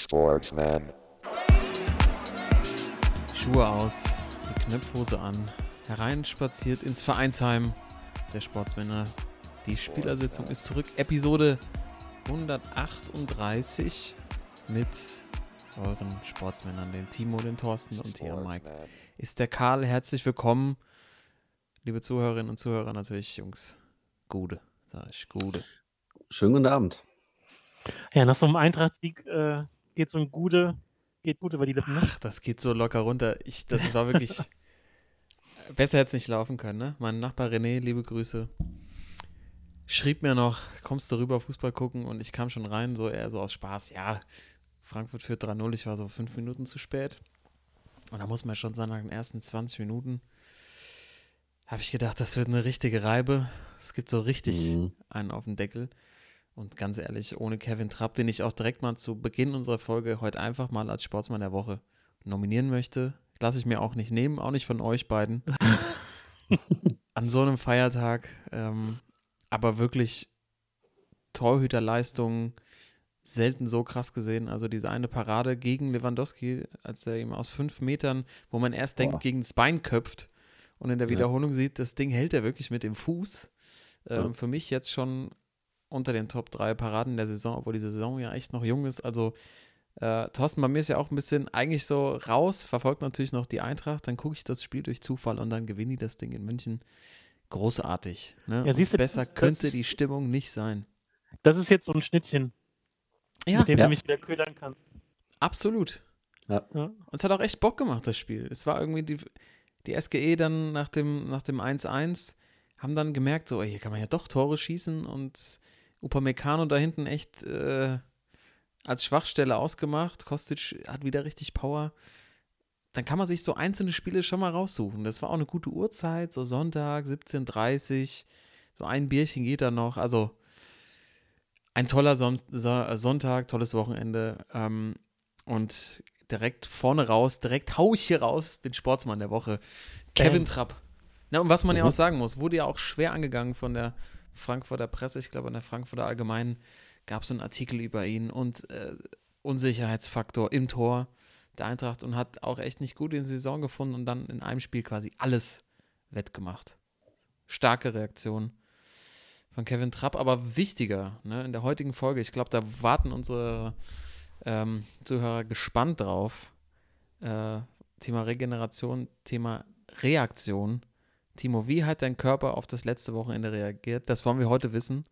Sportsman. Schuhe aus, die Knöpfhose an, hereinspaziert ins Vereinsheim der Sportsmänner. Die Spielersitzung ist zurück. Episode 138 mit euren Sportsmännern, den Timo, den Thorsten und hier Mike. Ist der Karl herzlich willkommen. Liebe Zuhörerinnen und Zuhörer, natürlich, Jungs. Gute, sag ich, gute. Schönen guten Abend. Ja, nach so einem Eintracht-Sieg äh, geht so ein Gute, geht gut über die Lippen. Ne? Ach, das geht so locker runter. Ich, das war wirklich. besser hätte es nicht laufen können, ne? Mein Nachbar René, liebe Grüße, schrieb mir noch, kommst du rüber Fußball gucken? Und ich kam schon rein, so eher so aus Spaß. Ja, Frankfurt führt 3-0, ich war so fünf Minuten zu spät. Und da muss man schon sagen, nach den ersten 20 Minuten habe ich gedacht, das wird eine richtige Reibe. Es gibt so richtig Mhm. einen auf den Deckel. Und ganz ehrlich, ohne Kevin Trapp, den ich auch direkt mal zu Beginn unserer Folge heute einfach mal als Sportsmann der Woche nominieren möchte, lasse ich mir auch nicht nehmen, auch nicht von euch beiden. An so einem Feiertag, ähm, aber wirklich Torhüterleistung selten so krass gesehen. Also diese eine Parade gegen Lewandowski, als er ihm aus fünf Metern, wo man erst denkt, Boah. gegen das Bein köpft und in der Ja. Wiederholung sieht, das Ding hält er wirklich mit dem Fuß. Ähm, Ja. Für mich jetzt schon unter den Top 3 Paraden der Saison, obwohl die Saison ja echt noch jung ist. Also äh, Thorsten, bei mir ist ja auch ein bisschen eigentlich so raus, verfolgt natürlich noch die Eintracht, dann gucke ich das Spiel durch Zufall und dann gewinne ich das Ding in München. Großartig. Ne? Ja, siehst du, das Besser das könnte ist- die Stimmung nicht sein. Das ist jetzt so ein Schnittchen, Ja, mit dem Ja. du mich wieder ködern kannst. absolut. Ja. Und es hat auch echt Bock gemacht, das Spiel. Es war irgendwie die, die SGE dann nach dem, nach dem 1-1, haben dann gemerkt, so, ey, hier kann man ja doch Tore schießen und Upamecano da hinten echt äh, als Schwachstelle ausgemacht. Kostic hat wieder richtig Power. Dann kann man sich so einzelne Spiele schon mal raussuchen. Das war auch eine gute Uhrzeit, so Sonntag, 17.30 so ein Bierchen geht da noch. Also ein toller Son so Sonntag, tolles Wochenende. Ähm, und direkt vorne raus, direkt hau ich hier raus den Sportsmann der Woche. Kevin Bam. Trapp. Na, und was man ja Mhm. auch sagen muss, wurde ja auch schwer angegangen von der Frankfurter Presse. Ich glaube, in der Frankfurter Allgemeinen gab es einen Artikel über ihn und äh, Unsicherheitsfaktor im Tor der Eintracht und hat auch echt nicht gut in die Saison gefunden und dann in einem Spiel quasi alles wettgemacht. Starke Reaktion von Kevin Trapp, aber wichtiger ne, in der heutigen Folge. Ich glaube, da warten unsere ähm, Zuhörer gespannt drauf. Äh, Thema Regeneration, Thema Reaktion. Timo, wie hat dein Körper auf das letzte Wochenende reagiert? Das wollen wir heute wissen.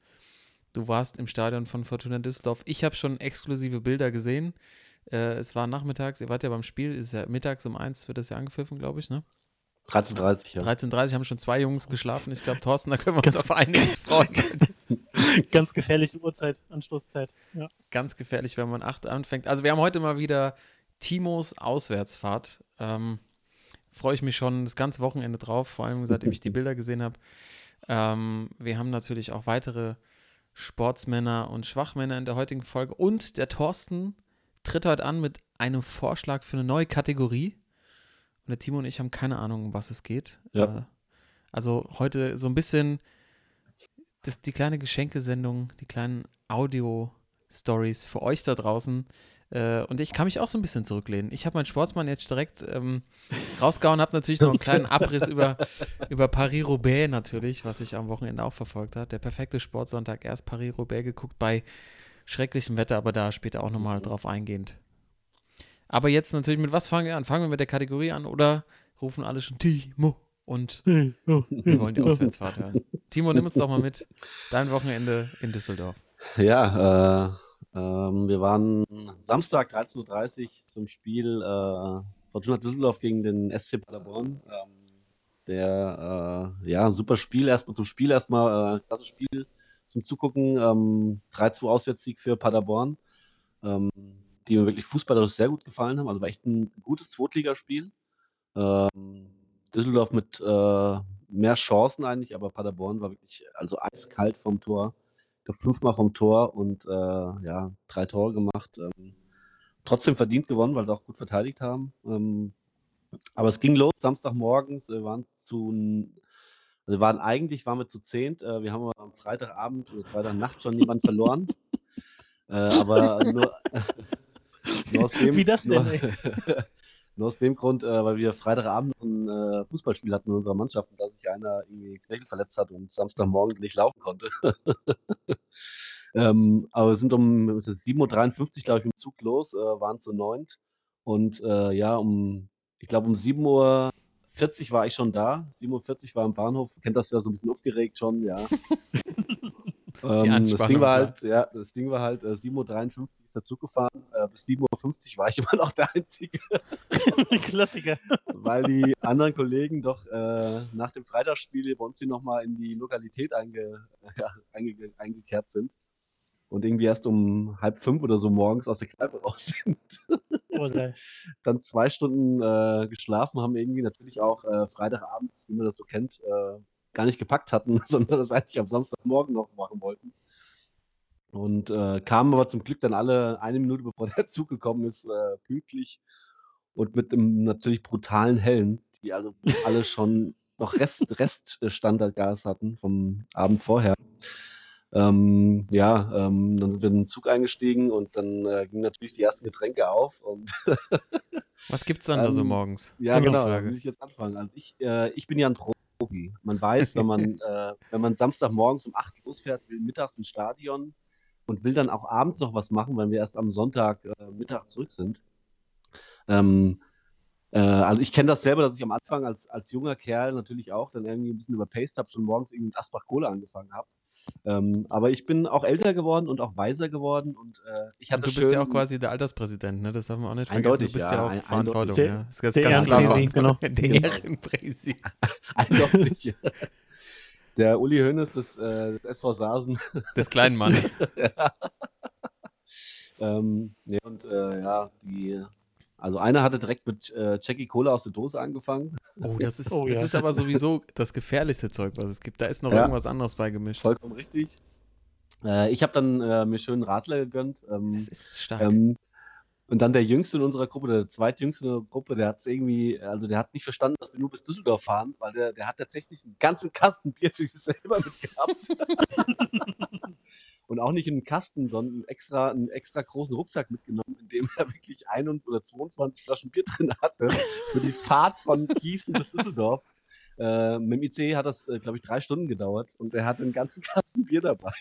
Du warst im Stadion von Fortuna Düsseldorf. Ich habe schon exklusive Bilder gesehen. Äh, es war nachmittags, ihr wart ja beim Spiel, ist ja mittags um eins wird das ja angepfiffen, glaube ich, ne? 13.30 ja. 13.30 haben schon zwei Jungs geschlafen. Ich glaube, Thorsten, da können wir uns Ganz- auf einiges freuen. Ganz gefährliche Uhrzeit, Anstoßzeit. Ja. Ganz gefährlich, wenn man acht anfängt. Also wir haben heute mal wieder Timos Auswärtsfahrt. Ähm, Freue ich mich schon das ganze Wochenende drauf, vor allem seitdem ich die Bilder gesehen habe. Ähm, wir haben natürlich auch weitere Sportsmänner und Schwachmänner in der heutigen Folge. Und der Thorsten tritt heute an mit einem Vorschlag für eine neue Kategorie. Und der Timo und ich haben keine Ahnung, um was es geht. Ja. Äh, also heute so ein bisschen das, die kleine Geschenkesendung, die kleinen Audio-Stories für euch da draußen. Äh, und ich kann mich auch so ein bisschen zurücklehnen. Ich habe meinen Sportsmann jetzt direkt ähm, rausgehauen, habe natürlich noch einen kleinen Abriss über, über Paris-Roubaix natürlich, was ich am Wochenende auch verfolgt habe. Der perfekte Sportsonntag, erst Paris-Roubaix geguckt bei schrecklichem Wetter, aber da später auch nochmal drauf eingehend. Aber jetzt natürlich, mit was fangen wir an? Fangen wir mit der Kategorie an oder rufen alle schon Timo und wir wollen die Auswärtsfahrt hören. Timo, nimm uns doch mal mit. Dein Wochenende in Düsseldorf. Ja, äh, ähm, wir waren Samstag 13.30 Uhr zum Spiel äh, Fortuna Düsseldorf gegen den SC Paderborn. Ähm, der, äh, ja, ein super Spiel erstmal zum Spiel, erstmal äh, klasse Spiel zum Zugucken. Ähm, 3-2 Auswärtssieg für Paderborn, ähm, die mir wirklich fußballerisch sehr gut gefallen haben. Also war echt ein gutes Zweitligaspiel. Ähm, Düsseldorf mit äh, mehr Chancen eigentlich, aber Paderborn war wirklich also eiskalt vom Tor. Glaube fünfmal vom Tor und äh, ja, drei Tore gemacht. Ähm, trotzdem verdient gewonnen, weil sie auch gut verteidigt haben. Ähm, aber es ging los Samstagmorgens. Wir waren zu, also waren eigentlich waren wir zu zehnt. Äh, wir haben am Freitagabend oder Freitagnacht schon jemanden verloren. äh, aber nur, Nur aus dem, Wie das denn, nur? nur aus dem Grund, äh, weil wir Freitagabend ein äh, Fußballspiel hatten in unserer Mannschaft und da sich einer irgendwie Knöchel verletzt hat und Samstagmorgen nicht laufen konnte. ähm, aber wir sind um es ist 7.53 Uhr, glaube ich, im Zug los, äh, waren zu neunt. Und äh, ja, um, ich glaube, um 7.40 Uhr war ich schon da. 7.40 Uhr war am Bahnhof. Kennt das ja so ein bisschen aufgeregt schon, ja. Ähm, das Ding war halt, ja, das Ding war halt, äh, 7.53 Uhr ist der Zug gefahren. Äh, bis 7.50 Uhr war ich immer noch der Einzige, Klassiker. weil die anderen Kollegen doch äh, nach dem Freitagsspiel bei uns hier nochmal in die Lokalität einge, ja, einge, eingekehrt sind. Und irgendwie erst um halb fünf oder so morgens aus der Kneipe raus sind. Oder? Dann zwei Stunden äh, geschlafen, haben irgendwie natürlich auch äh, Freitagabends, wie man das so kennt, äh, gar nicht gepackt hatten, sondern das eigentlich am Samstagmorgen noch machen wollten. Und äh, kamen aber zum Glück dann alle eine Minute bevor der Zug gekommen ist, äh, pünktlich und mit einem natürlich brutalen Hellen, die alle, alle schon noch Rest, Reststandardgas hatten vom Abend vorher. Ähm, ja, ähm, dann sind wir in den Zug eingestiegen und dann äh, gingen natürlich die ersten Getränke auf und Was gibt's dann da so Ähm, morgens? ja, genau, da will ich jetzt anfangen. Also ich, äh, ich bin ja ein Profi. Man weiß, wenn man, äh, wenn man Samstagmorgens um 8 losfährt, will mittags ins Stadion und will dann auch abends noch was machen, weil wir erst am Sonntag äh, Mittag zurück sind. Ähm, äh, also ich kenne das selber, dass ich am Anfang als, als junger Kerl natürlich auch dann irgendwie ein bisschen überpaced habe, schon morgens irgendwie mit Asbach Kohle angefangen habe. Ähm, aber ich bin auch älter geworden und auch weiser geworden und äh, ich hatte du bist ja auch quasi der Alterspräsident, ne? Das darf man auch nicht vergessen. Eindeutig, du bist ja, ja, auch ein- Verantwortung, eindeutig. ja. Das ist ganz, klar. Ehrenpräsi, genau. Der Genau. Ehrenpräsi. Eindeutig. Der Uli Hoeneß des, äh, des SV Sasen. Des kleinen Mannes. ähm, nee, und äh, ja, die, also einer hatte direkt mit äh, Jackie Cola aus der Dose angefangen. Oh, das ist, Oh, das ja. ist aber sowieso das gefährlichste Zeug, was es gibt. Da ist noch Ja. irgendwas anderes beigemischt. Vollkommen richtig. Äh, ich habe dann äh, mir schön Radler gegönnt. Das Ähm, ist stark. ähm, und dann der Jüngste in unserer Gruppe, der zweitjüngste in der Gruppe, der hat es irgendwie, also der hat nicht verstanden, dass wir nur bis Düsseldorf fahren, weil der, der hat tatsächlich einen ganzen Kasten Bier für sich selber mitgehabt. und auch nicht einen Kasten, sondern einen extra, einen extra großen Rucksack mitgenommen, in dem er wirklich 21 oder 22 Flaschen Bier drin hatte für die Fahrt von Gießen bis Düsseldorf. Äh, mit dem ICE hat das, äh, glaube ich, drei Stunden gedauert und er hatte einen ganzen Kasten Bier dabei.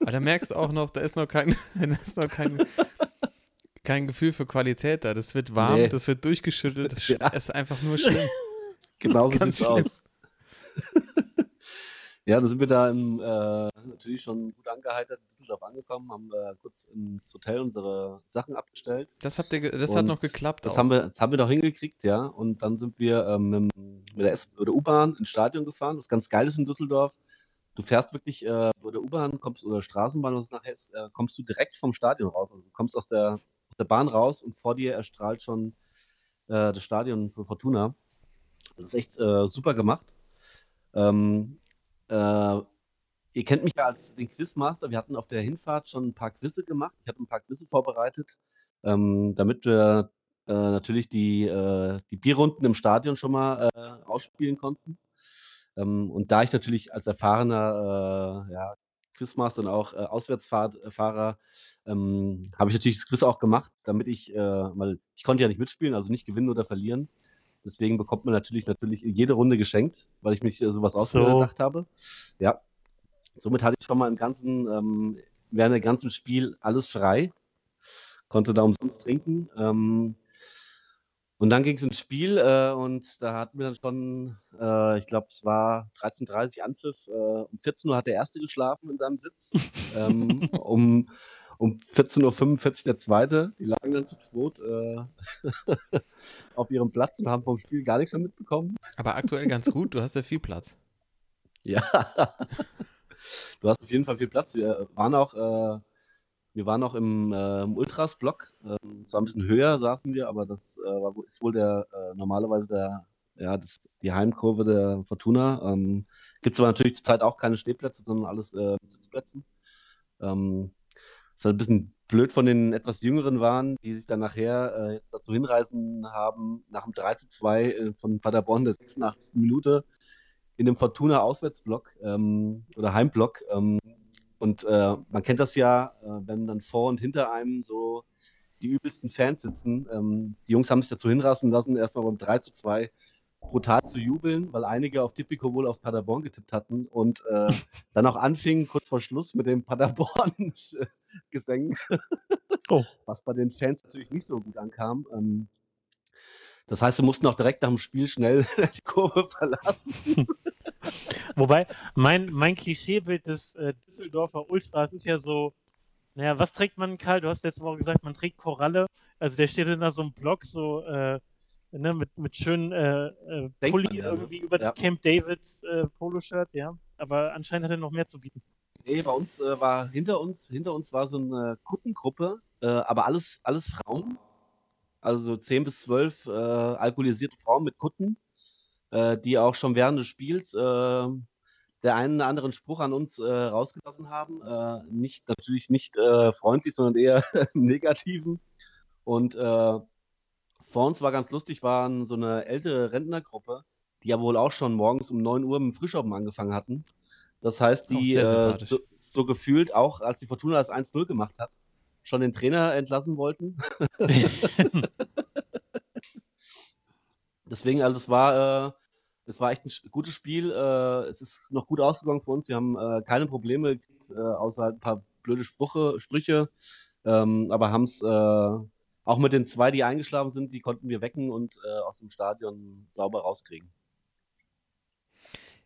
Aber da merkst du auch noch, da ist noch kein, da ist noch kein, kein Gefühl für Qualität da. Das wird warm, Nee. das wird durchgeschüttelt. Das Ja. ist einfach nur schlimm. Genauso sieht's schlimm. aus. Ja, dann sind wir da im, äh, natürlich schon gut angeheitert in Düsseldorf angekommen, haben äh, kurz ins Hotel unsere Sachen abgestellt. Das, habt ihr, das hat noch geklappt. Das auch. haben, wir, das haben wir doch hingekriegt, ja. Und dann sind wir ähm, mit, der, S- U-Bahn ins Stadion gefahren, was ganz geil ist in Düsseldorf. Du fährst wirklich äh, mit der U-Bahn kommst oder Straßenbahn, was es nachher ist, äh, kommst du direkt vom Stadion raus. Also du kommst aus der, aus der Bahn raus und vor dir erstrahlt schon äh, das Stadion von Fortuna. Das ist echt äh, super gemacht. Ähm, äh, ihr kennt mich ja als den Quizmaster. Wir hatten auf der Hinfahrt schon ein paar Quizze gemacht. Ich hatte ein paar Quizze vorbereitet, ähm, damit wir äh, natürlich die, äh, die Bierrunden im Stadion schon mal äh, ausspielen konnten. Ähm, und da ich natürlich als erfahrener äh, ja, Quizmaster und auch äh, Auswärtsfahrer ähm, habe ich natürlich das Quiz auch gemacht, damit ich, äh, weil ich konnte ja nicht mitspielen, also nicht gewinnen oder verlieren. Deswegen bekommt man natürlich natürlich jede Runde geschenkt, weil ich mich äh, sowas ausgedacht habe. Ja. Somit hatte ich schon mal im ganzen, ähm, während der ganzen Spiel alles frei. Konnte da umsonst trinken. Ähm, und dann ging es ins Spiel äh, und da hatten wir dann schon, äh, ich glaube, es war 13.30 Uhr Anpfiff. Äh, um 14 Uhr hat der Erste geschlafen in seinem Sitz. ähm, um, um 14.45 Uhr der Zweite. Die lagen dann zu zweit äh, auf ihrem Platz und haben vom Spiel gar nichts mehr mitbekommen. Aber aktuell ganz gut, du hast ja viel Platz. Ja. Du hast auf jeden Fall viel Platz. Wir waren auch, äh, wir waren auch im, äh, im Ultras-Block. Ähm, zwar ein bisschen höher saßen wir, aber das äh, ist wohl der äh, normalerweise der, ja, das, die Heimkurve der Fortuna. Ähm, Gibt es aber natürlich zurzeit auch keine Stehplätze, sondern alles äh, mit Sitzplätzen. Ähm, ist halt ein bisschen blöd von den etwas Jüngeren waren, die sich dann nachher äh, dazu hinreisen haben, nach dem 3 zu 2 äh, von Paderborn der 86. Minute in dem Fortuna Auswärtsblock ähm, oder Heimblock. Ähm, und äh, man kennt das ja, äh, wenn dann vor und hinter einem so die übelsten Fans sitzen. Ähm, die Jungs haben sich dazu hinrasen lassen, erstmal beim 3 zu 2 brutal zu jubeln, weil einige auf Tipico wohl auf Paderborn getippt hatten und äh, dann auch anfingen, kurz vor Schluss mit dem Paderborn-Gesängen, oh. was bei den Fans natürlich nicht so gut ankam. Ähm, das heißt, sie mussten auch direkt nach dem Spiel schnell die Kurve verlassen. Wobei, mein, mein Klischeebild des äh, Düsseldorfer Ultras ist ja so, naja, was trägt man, Karl? Du hast letzte Woche gesagt, man trägt Koralle. Also der steht in da so einem Block, so äh, ne, mit, mit schönen äh, äh, Pulli ja, irgendwie über das Camp David äh, Poloshirt, ja. Aber anscheinend hat er noch mehr zu bieten. Nee, bei uns äh, war hinter uns, hinter uns war so eine Kuttengruppe, äh, aber alles, alles Frauen. Also so 10 bis 12 äh, alkoholisierte Frauen mit Kutten, äh, die auch schon während des Spiels der einen oder anderen Spruch an uns rausgelassen haben. Nicht, natürlich nicht freundlich, sondern eher negativen. Und vor uns war ganz lustig, waren so eine ältere Rentnergruppe, die ja wohl auch schon morgens um 9 Uhr mit dem Frühschoppen angefangen hatten. Das heißt, die äh, so, so, gefühlt auch, als die Fortuna das 1-0 gemacht hat, schon den Trainer entlassen wollten. Deswegen, also es war, äh, es war echt ein gutes Spiel. Äh, es ist noch gut ausgegangen für uns. Wir haben äh, keine Probleme gekriegt, äh, außer halt ein paar blöde Sprüche, Sprüche. Ähm, aber haben es äh, auch mit den zwei, die eingeschlafen sind, die konnten wir wecken und äh, aus dem Stadion sauber rauskriegen.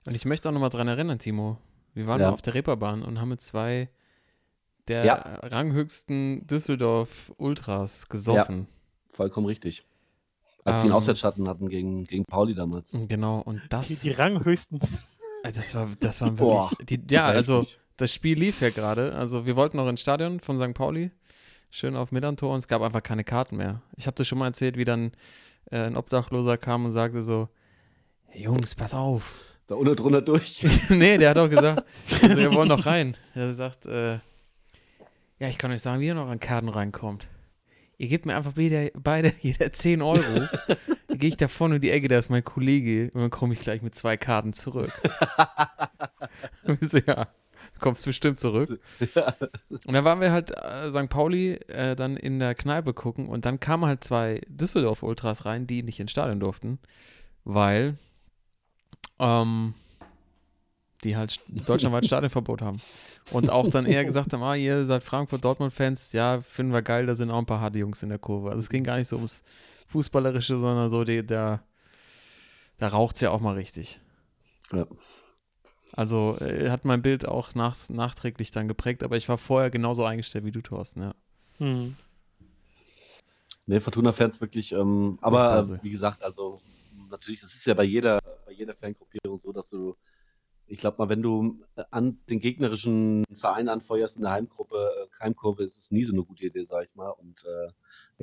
Und ich möchte auch nochmal dran erinnern, Timo. Wir waren ja. auf der Reeperbahn und haben mit zwei der ja. ranghöchsten Düsseldorf Ultras gesoffen. Ja, vollkommen richtig. Als ähm, sie einen Auswärtsschatten hatten gegen, gegen Pauli damals. Genau, und das. Die, die ranghöchsten. Äh, das war, das waren wirklich. Die, ja, also das Spiel lief ja gerade. Also wir wollten noch ins Stadion von St. Pauli schön auf Millantor und es gab einfach keine Karten mehr. Ich habe das schon mal erzählt, wie dann äh, ein Obdachloser kam und sagte so, hey Jungs, pass auf. Da unten drunter durch. nee, der hat auch gesagt, also wir wollen noch rein. Er sagt, äh, ja, ich kann euch sagen, wie ihr noch an Karten reinkommt. Ihr gebt mir einfach beide, beide jeder 10 Euro. dann gehe ich da vorne in die Ecke, da ist mein Kollege und dann komme ich gleich mit zwei Karten zurück. und ich so, ja kommst bestimmt zurück. Ja. Und dann waren wir halt äh, St. Pauli äh, dann in der Kneipe gucken und dann kamen halt zwei Düsseldorf-Ultras rein, die nicht ins Stadion durften, weil ähm, die halt deutschlandweit Stadionverbot haben. Und auch dann eher gesagt haben, ah, ihr seid Frankfurt-Dortmund-Fans, ja, finden wir geil, da sind auch ein paar harte Jungs in der Kurve. Also es ging gar nicht so ums Fußballerische, sondern so, die, der, da raucht es ja auch mal richtig. Ja. Also äh, hat mein Bild auch nach, nachträglich dann geprägt, aber ich war vorher genauso eingestellt wie du, Thorsten, ja. Mhm. Ne, Fortuna-Fans wirklich, ähm, aber äh, wie gesagt, also natürlich, das ist ja bei jeder, bei jeder Fangruppierung so, dass du ich glaube mal, wenn du äh, an den gegnerischen Verein anfeuerst in der Heimgruppe, äh, Heimkurve, ist es nie so eine gute Idee, sag ich mal. Und äh,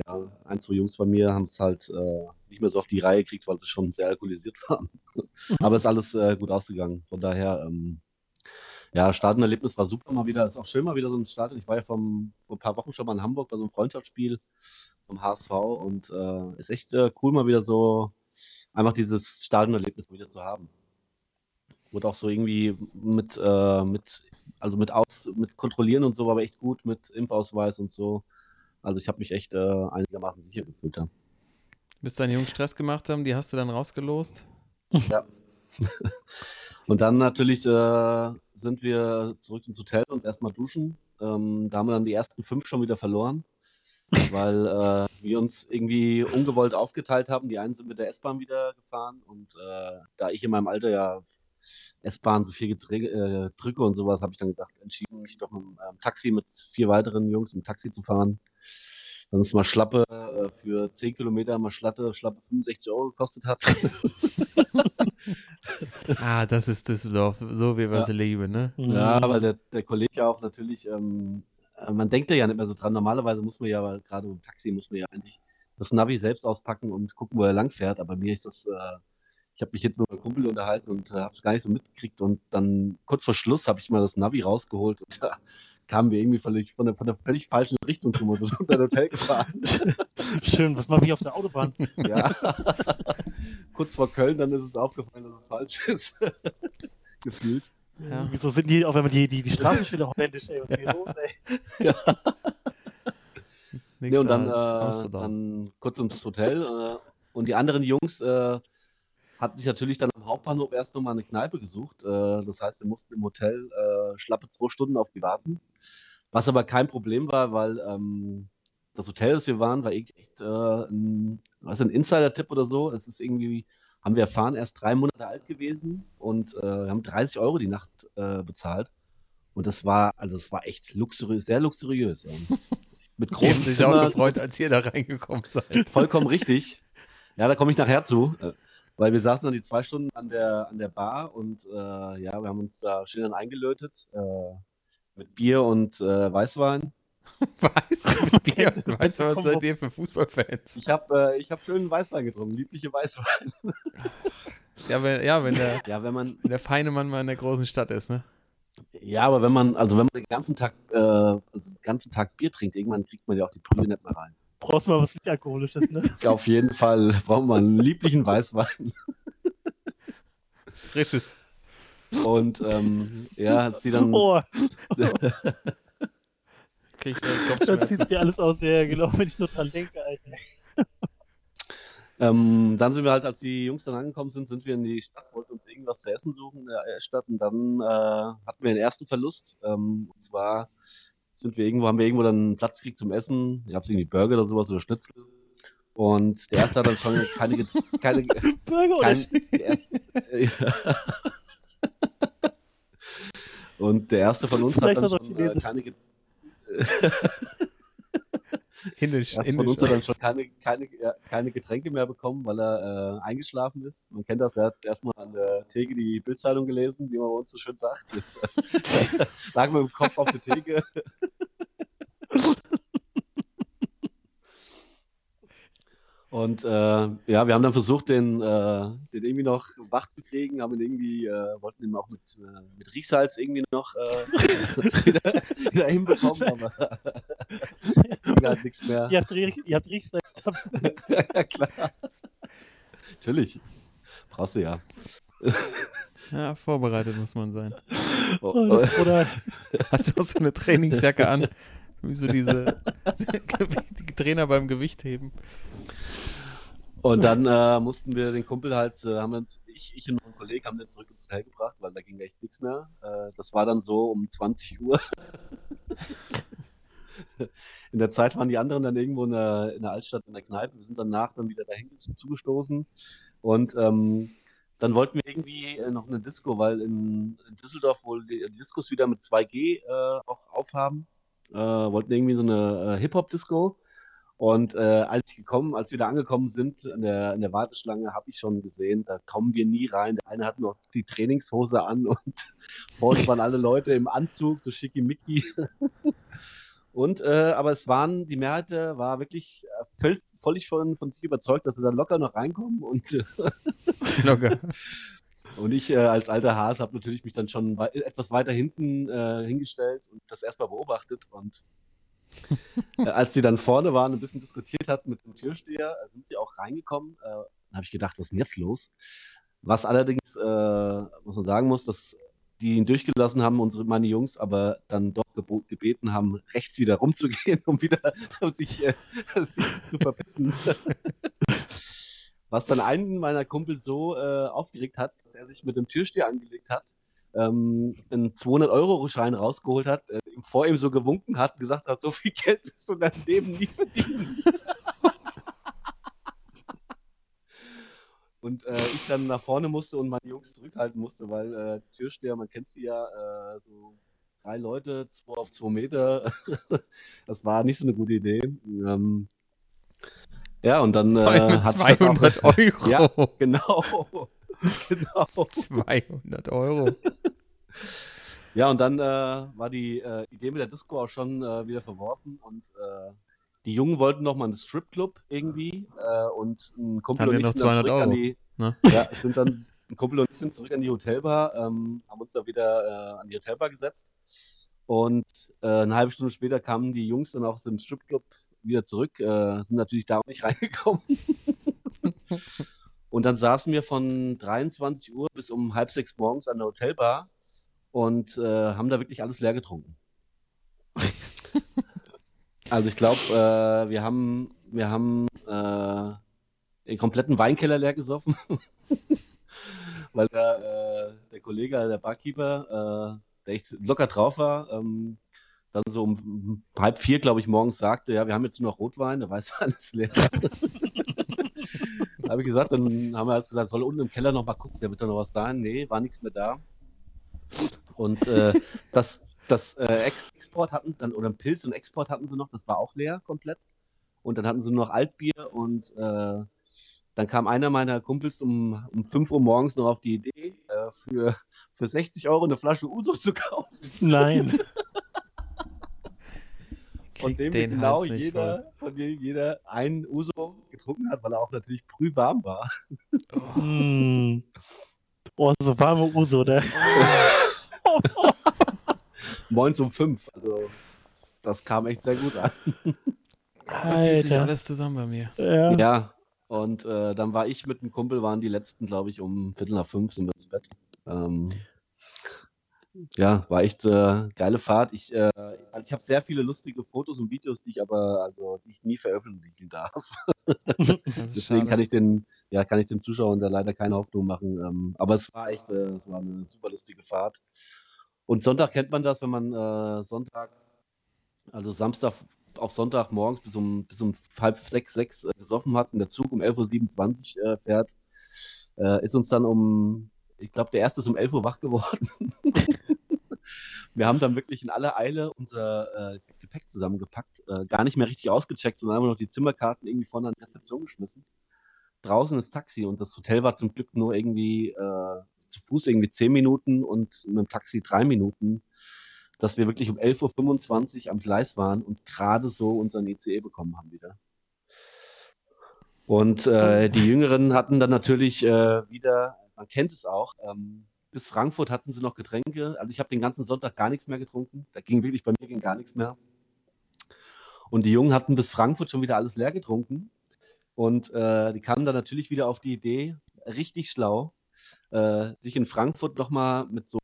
ja, ein, zwei Jungs bei mir haben es halt äh, nicht mehr so auf die Reihe gekriegt, weil sie schon sehr alkoholisiert waren. Aber es ist alles äh, gut ausgegangen. Von daher, ähm, ja, Stadionerlebnis war super mal wieder. Ist auch schön mal wieder so ein Stadion. Ich war ja vom, vor ein paar Wochen schon mal in Hamburg bei so einem Freundschaftsspiel vom HSV und äh, ist echt cool mal wieder so einfach dieses Stadionerlebnis wieder zu haben. Wurde auch so irgendwie mit, äh, mit, also mit aus, mit kontrollieren und so, aber echt gut mit Impfausweis und so. Also ich habe mich echt äh, einigermaßen sicher gefühlt da. Bis deine Jungs Stress gemacht haben, die hast du dann rausgelost? Ja. und dann natürlich äh, sind wir zurück ins Hotel und uns erstmal duschen. Ähm, da haben wir dann die ersten fünf schon wieder verloren, weil äh, wir uns irgendwie ungewollt aufgeteilt haben. Die einen sind mit der S-Bahn wieder gefahren und äh, da ich in meinem Alter ja S-Bahn so viel äh, drücke und sowas, habe ich dann gedacht, entschieden, mich doch mit einem ähm, Taxi mit vier weiteren Jungs im Taxi zu fahren. Dann ist mal Schlappe äh, für 10 Kilometer mal Schlatte, Schlappe 65 Euro gekostet hat. ah, das ist Düsseldorf, so wie wir ja. sie lieben, ne? Ja, mhm. weil der, der Kollege auch natürlich, ähm, äh, man denkt ja nicht mehr so dran. Normalerweise muss man ja, gerade im Taxi muss man ja eigentlich das Navi selbst auspacken und gucken, wo er langfährt. Aber mir ist das äh, ich habe mich hinten mit meinem Kumpel unterhalten und äh, habe es gar nicht so mitgekriegt. Und dann kurz vor Schluss habe ich mal das Navi rausgeholt und da kamen wir irgendwie völlig, von, der, von der völlig falschen Richtung unter das Hotel gefahren. Schön, was mache ich auf der Autobahn? ja. kurz vor Köln, dann ist uns aufgefallen, dass es falsch ist. Gefühlt. Ja. Wieso sind die, auch wenn man die, die, die Straßenschilder holländisch, ey, was ist hier los, ey? Ja. Nee, und dann, halt äh, dann kurz ins Hotel. Äh, und die anderen Jungs äh, hatten sich natürlich dann am Hauptbahnhof erst nochmal eine Kneipe gesucht. Äh, das heißt, wir mussten im Hotel äh, schlappe zwei Stunden auf die warten. Was aber kein Problem war, weil ähm, das Hotel, das wir waren, war echt äh, ein, was ein Insider-Tipp oder so. Es ist irgendwie, haben wir erfahren, erst drei Monate alt gewesen und äh, wir haben 30 Euro die Nacht äh, bezahlt. Und das war, also das war echt luxuriös, sehr luxuriös. Ja. Mit großen sich Zimmer, auch gefreut, als ihr da reingekommen seid. Vollkommen richtig. Ja, da komme ich nachher zu. Weil wir saßen dann die zwei Stunden an der, an der Bar und äh, ja, wir haben uns da schön dann eingelötet äh, mit Bier und äh, Weißwein. Weißwein? Bier und Weißwein, was seid ihr für Fußballfans? Ich habe äh, hab schönen Weißwein getrunken, liebliche Weißwein. ja, wenn, ja, wenn der, ja, wenn man, der feine Mann mal in der großen Stadt ist, ne? Ja, aber wenn man, also wenn man den ganzen Tag, äh, also den ganzen Tag Bier trinkt, irgendwann kriegt man ja auch die Brühe nicht mehr rein. Brauchst du mal was nicht Alkoholisches, ne? Auf jeden Fall braucht man einen lieblichen Weißwein. Was Frisches. Und ähm, ja, hat sie dann. Oh. Krieg ich da Kopfschmerzen. Das sieht dir alles aus, ja, genau, wenn ich nur dran denke, Alter. Ähm, dann sind wir halt, als die Jungs dann angekommen sind, sind wir in die Stadt, wollten uns irgendwas zu essen suchen in der Stadt und dann äh, hatten wir den ersten Verlust. Ähm, und zwar sind wir irgendwo, haben wir irgendwo dann einen Platz gekriegt zum Essen. Ich habe irgendwie Burger oder sowas oder Schnitzel. Und der erste hat dann schon keine, keine Burger oder kein, Schnitzel. Und der erste von uns Vielleicht hat dann schon äh, keine Hindisch, Erst von uns hat dann schon keine, keine, keine Getränke mehr bekommen, weil er äh, eingeschlafen ist. Man kennt das, er hat erstmal an der Theke die Bildzeitung gelesen, wie man bei uns so schön sagt. Lag mit dem Kopf auf der Theke. Und äh, ja, wir haben dann versucht, den, äh, den irgendwie noch wach zu kriegen, haben ihn irgendwie, äh, wollten ihn auch mit, äh, mit Riechsalz irgendwie noch äh, wieder, wieder, hinbekommen, aber halt nichts mehr. Ihr habt, ihr habt Riechsalz ja, klar. Natürlich. Brauchst du ja. Ja, vorbereitet muss man sein. Oh, oh. Oder hat auch so eine Trainingsjacke an, wie so diese die Trainer beim Gewichtheben. Und dann äh, mussten wir den Kumpel halt, äh, haben uns, ich, ich und noch ein Kollege haben den zurück ins Hotel gebracht, weil da ging echt nichts mehr. Äh, das war dann so um 20 Uhr. in der Zeit waren die anderen dann irgendwo in der, in der Altstadt in der Kneipe. Wir sind danach dann wieder dahin zugestoßen. Und ähm, dann wollten wir irgendwie äh, noch eine Disco, weil in, in Düsseldorf wohl die, die, Diskos wieder mit 2G äh, auch aufhaben. Äh, wollten irgendwie so eine äh, Hip-Hop-Disco. Und äh, als gekommen, als wir da angekommen sind in der, in der Warteschlange, habe ich schon gesehen, da kommen wir nie rein. Der eine hat noch die Trainingshose an und vorne waren alle Leute im Anzug, so schickimicki. Und, äh, aber es waren, die Mehrheit äh, war wirklich äh, völlig, völlig von, von sich überzeugt, dass sie da locker noch reinkommen. Und, locker. Und ich äh, als alter Hase habe natürlich mich dann schon wei etwas weiter hinten äh, hingestellt und das erstmal beobachtet. Und äh, als sie dann vorne waren und ein bisschen diskutiert hatten mit dem Türsteher, äh, sind sie auch reingekommen. Äh, habe ich gedacht, was ist denn jetzt los? Was allerdings, äh, was man sagen muss, dass die ihn durchgelassen haben, unsere, meine Jungs, aber dann doch gebeten haben, rechts wieder rumzugehen, um wieder um sich, äh, sich zu verpissen. Was dann einen meiner Kumpel so äh, aufgeregt hat, dass er sich mit dem Türsteher angelegt hat, ähm, einen 200-Euro-Schein rausgeholt hat, äh, vor ihm so gewunken hat gesagt hat, so viel Geld wirst du in deinem Leben nie verdienen. und äh, ich dann nach vorne musste und meine Jungs zurückhalten musste, weil äh, Türsteher, man kennt sie ja, äh, so drei Leute, zwei auf zwei Meter, das war nicht so eine gute Idee. Ähm, ja, und dann äh, hat 200 auch, Euro. Ja, genau. genau. 200 Euro. Ja, und dann äh, war die äh, Idee mit der Disco auch schon äh, wieder verworfen und äh, die Jungen wollten noch mal einen Stripclub irgendwie äh, und ein Kumpel Haben und ich noch sind dann 200 zurück Euro. an die, Ne? ja, sind dann ein Kumpel und ich sind zurück an die Hotelbar, ähm, haben uns da wieder äh, an die Hotelbar gesetzt und äh, eine halbe Stunde später kamen die Jungs dann auch aus dem Stripclub wieder zurück, äh, sind natürlich da auch nicht reingekommen. und dann saßen wir von 23 Uhr bis um halb sechs morgens an der Hotelbar und äh, haben da wirklich alles leer getrunken. Also ich glaube, äh, wir haben, wir haben äh, den kompletten Weinkeller leer gesoffen, weil der, äh, der Kollege, der Barkeeper, äh, der echt locker drauf war, ähm, dann so um halb vier, glaube ich, morgens sagte, ja, wir haben jetzt nur noch Rotwein, der weiß alles leer. da habe ich gesagt, dann haben wir halt gesagt, soll unten im Keller noch mal gucken, da wird da noch was da. Nee, war nichts mehr da. Und äh, das, das äh, Export hatten dann, oder Pilz und Export hatten sie noch, das war auch leer komplett. Und dann hatten sie nur noch Altbier und äh, dann kam einer meiner Kumpels um, um 5 Uhr morgens noch auf die Idee, äh, für, für 60 Euro eine Flasche Uso zu kaufen. Nein. von dem den genau Hals nicht jeder, von dem jeder einen Uso getrunken hat, weil er auch natürlich brühwarm war. Hm. Oh, so warme Uso, ne? Morgens um fünf. Also das kam echt sehr gut an. Da zieht sich Alter. alles zusammen bei mir. Ja. Ja. Und äh, dann war ich mit einem Kumpel, waren die letzten, glaube ich, um Viertel nach fünf sind wir ins Bett. Ähm, ja, war echt äh, geile Fahrt. Ich, äh, also ich habe sehr viele lustige Fotos und Videos, die ich aber, also die ich nie veröffentlichen darf. Deswegen schade. kann ich den, ja, kann ich den Zuschauern da leider keine Hoffnung machen. Ähm, aber es war echt, äh, es war eine super lustige Fahrt. Und Sonntag kennt man das, wenn man äh, Sonntag, also Samstag auf Sonntag morgens bis um, bis um halb sechs, sechs äh, gesoffen hat und der Zug um 11.27 Uhr äh, fährt, äh, ist uns dann um, ich glaube, der erste ist um 11 Uhr wach geworden. Wir haben dann wirklich in aller Eile unser äh, Gepäck zusammengepackt, äh, gar nicht mehr richtig ausgecheckt, sondern einfach noch die Zimmerkarten irgendwie vorne an die Rezeption geschmissen. Draußen ins Taxi und das Hotel war zum Glück nur irgendwie äh, zu Fuß irgendwie zehn Minuten und mit dem Taxi drei Minuten, dass wir wirklich um 11.25 Uhr am Gleis waren und gerade so unseren ICE bekommen haben wieder. Und äh, die Jüngeren hatten dann natürlich äh, wieder, man kennt es auch, ähm, bis Frankfurt hatten sie noch Getränke. Also ich habe den ganzen Sonntag gar nichts mehr getrunken. Da ging wirklich bei mir ging gar nichts mehr. Und die Jungen hatten bis Frankfurt schon wieder alles leer getrunken. Und äh, die kamen dann natürlich wieder auf die Idee, richtig schlau, äh, sich in Frankfurt nochmal mit so,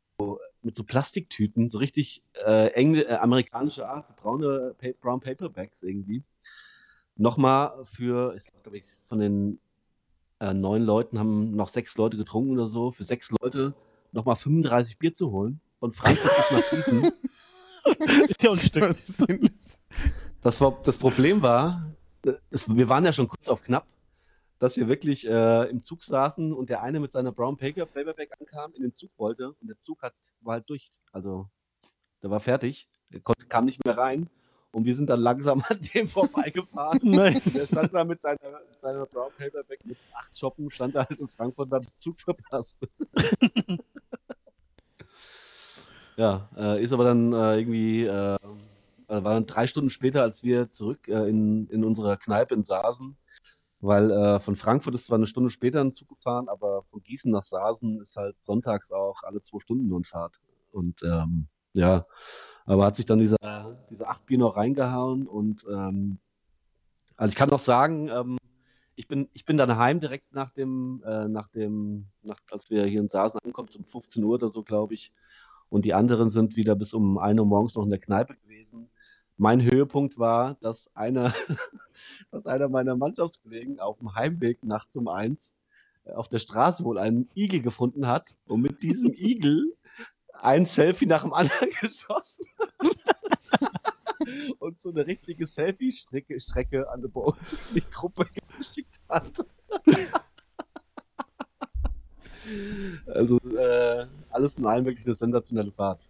mit so Plastiktüten, so richtig äh, engl äh, amerikanische Art, so braune pa Brown Paperbacks irgendwie, nochmal für, ich glaube, ich von den äh, neun Leuten haben noch sechs Leute getrunken oder so, für sechs Leute nochmal 35 Bier zu holen, von Frankfurt bis nach Gießen. Ist ja ein Stück. Das, war, das Problem war, äh, es, wir waren ja schon kurz auf knapp, dass wir wirklich äh, im Zug saßen und der eine mit seiner Brown Paper, Paperback ankam, in den Zug wollte und der Zug hat, war halt durch. Also, der war fertig, der konnte, kam nicht mehr rein und wir sind dann langsam an dem vorbeigefahren. Nein. Der stand da mit seiner, mit seiner Brown Paperback mit acht Shoppen, stand da halt in Frankfurt und hat den Zug verpasst. ja, äh, ist aber dann äh, irgendwie, äh, äh, war dann drei Stunden später, als wir zurück äh, in, in unserer Kneipe in Saasen, weil äh, von Frankfurt ist zwar eine Stunde später ein Zug gefahren, aber von Gießen nach Saasen ist halt sonntags auch alle zwei Stunden nur eine Fahrt. Und ähm, ja, aber hat sich dann dieser, diese acht Bier noch reingehauen und ähm, also ich kann noch sagen, ähm, ich bin, ich bin dann heim direkt nach dem, äh, nach dem, nach, als wir hier in Saasen ankommen, um 15 Uhr oder so, glaube ich. Und die anderen sind wieder bis um 1 Uhr morgens noch in der Kneipe gewesen. Mein Höhepunkt war, dass einer, dass einer meiner Mannschaftskollegen auf dem Heimweg nachts um eins äh, auf der Straße wohl einen Igel gefunden hat und mit diesem Igel ein Selfie nach dem anderen geschossen und so eine richtige Selfie-Strecke Strecke an bei uns in die Gruppe geschickt hat. Also äh, alles in allem wirklich eine sensationelle Fahrt.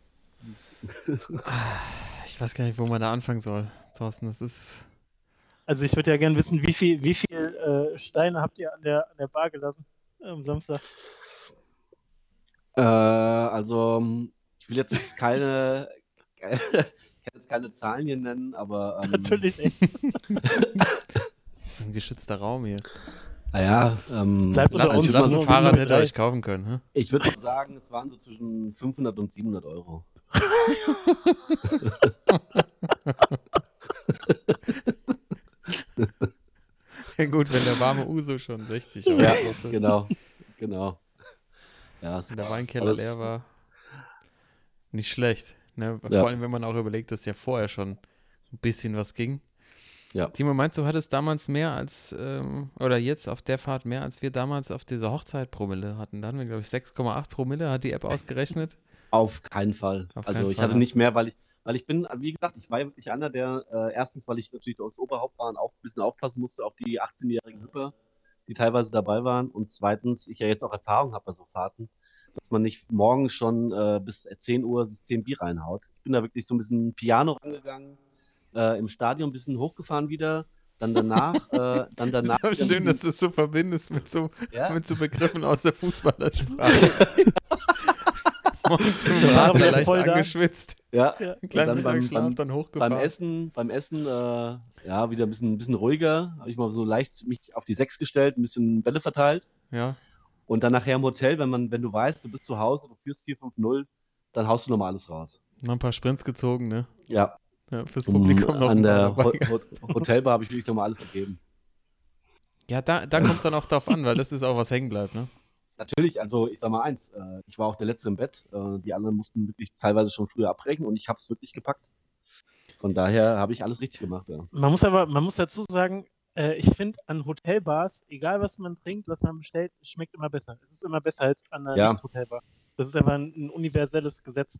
Ich weiß gar nicht, wo man da anfangen soll, Thorsten. Das ist. Also ich würde ja gerne wissen, wie viel, wie viel äh, Steine habt ihr an der, an der Bar gelassen am Samstag? Äh, also ich will jetzt keine, ich kann jetzt keine Zahlen hier nennen, aber ähm, Natürlich nicht. Das ist ein geschützter Raum hier. Naja, ähm, Bleibt unter Lass, uns, würde ein Fahrrad hätte euch kaufen können. Hä? ich würd mal sagen, es waren so zwischen 500 und 700 Euro. Ja, gut, wenn der warme Uso schon 60 Euro Ja, kostet genau, genau. Ja, und der Weinkeller leer war. Nicht schlecht. Ne? Ja. Vor allem, wenn man auch überlegt, dass ja vorher schon ein bisschen was ging. Ja. Timo, meinst du, du hattest damals mehr als, ähm, oder jetzt auf der Fahrt mehr, als wir damals auf dieser Hochzeit Promille hatten? Da hatten wir, glaube ich, 6,8 Promille, hat die App ausgerechnet. Auf keinen Fall. Auf also keinen ich Fall, hatte nicht mehr, weil ich, weil ich bin, wie gesagt, ich war wirklich einer, der äh, erstens, weil ich natürlich das Oberhaupt war und auch ein bisschen aufpassen musste auf die 18-jährigen Hüpper, die teilweise dabei waren. Und zweitens, ich ja jetzt auch Erfahrung habe bei so Fahrten, dass man nicht morgens schon äh, bis 10 Uhr sich 10 Bier reinhaut. Ich bin da wirklich so ein bisschen Piano rangegangen, äh, im Stadion ein bisschen hochgefahren wieder, dann danach, äh, dann danach. Das ist schön, dass du es so verbindest mit so, ja, mit so Begriffen aus der Fußballersprache. Morgens im Ja, Radler aber leicht angeschwitzt, ja. Ja. dann beim- beim- dann hochgefahren. beim Essen, beim Essen, äh, ja, wieder ein bisschen, ein bisschen ruhiger. Habe ich mal so leicht mich auf die Sechs gestellt, ein bisschen Bälle verteilt. Ja, Und dann nachher im Hotel, wenn man, wenn du weißt, du bist zu Hause, du führst 4-5-0, dann haust du nochmal alles raus. noch ein paar Sprints gezogen, ne? Ja. Ja, fürs Um, Publikum noch an der. Ho Ho Hotelbar habe ich wirklich nochmal alles gegeben. Ja, da, da kommt es dann auch drauf an, weil das ist auch was hängen bleibt, ne? Natürlich, also ich sag mal eins, äh, ich war auch der Letzte im Bett. Äh, die anderen mussten wirklich teilweise schon früher abbrechen und ich habe es wirklich gepackt. Von daher habe ich alles richtig gemacht. Ja. Man muss aber, man muss dazu sagen, äh, ich finde an Hotelbars, egal was man trinkt, was man bestellt, es schmeckt immer besser. Es ist immer besser als an einer Ja. Nicht-Hotelbar. Das ist einfach ein, ein universelles Gesetz.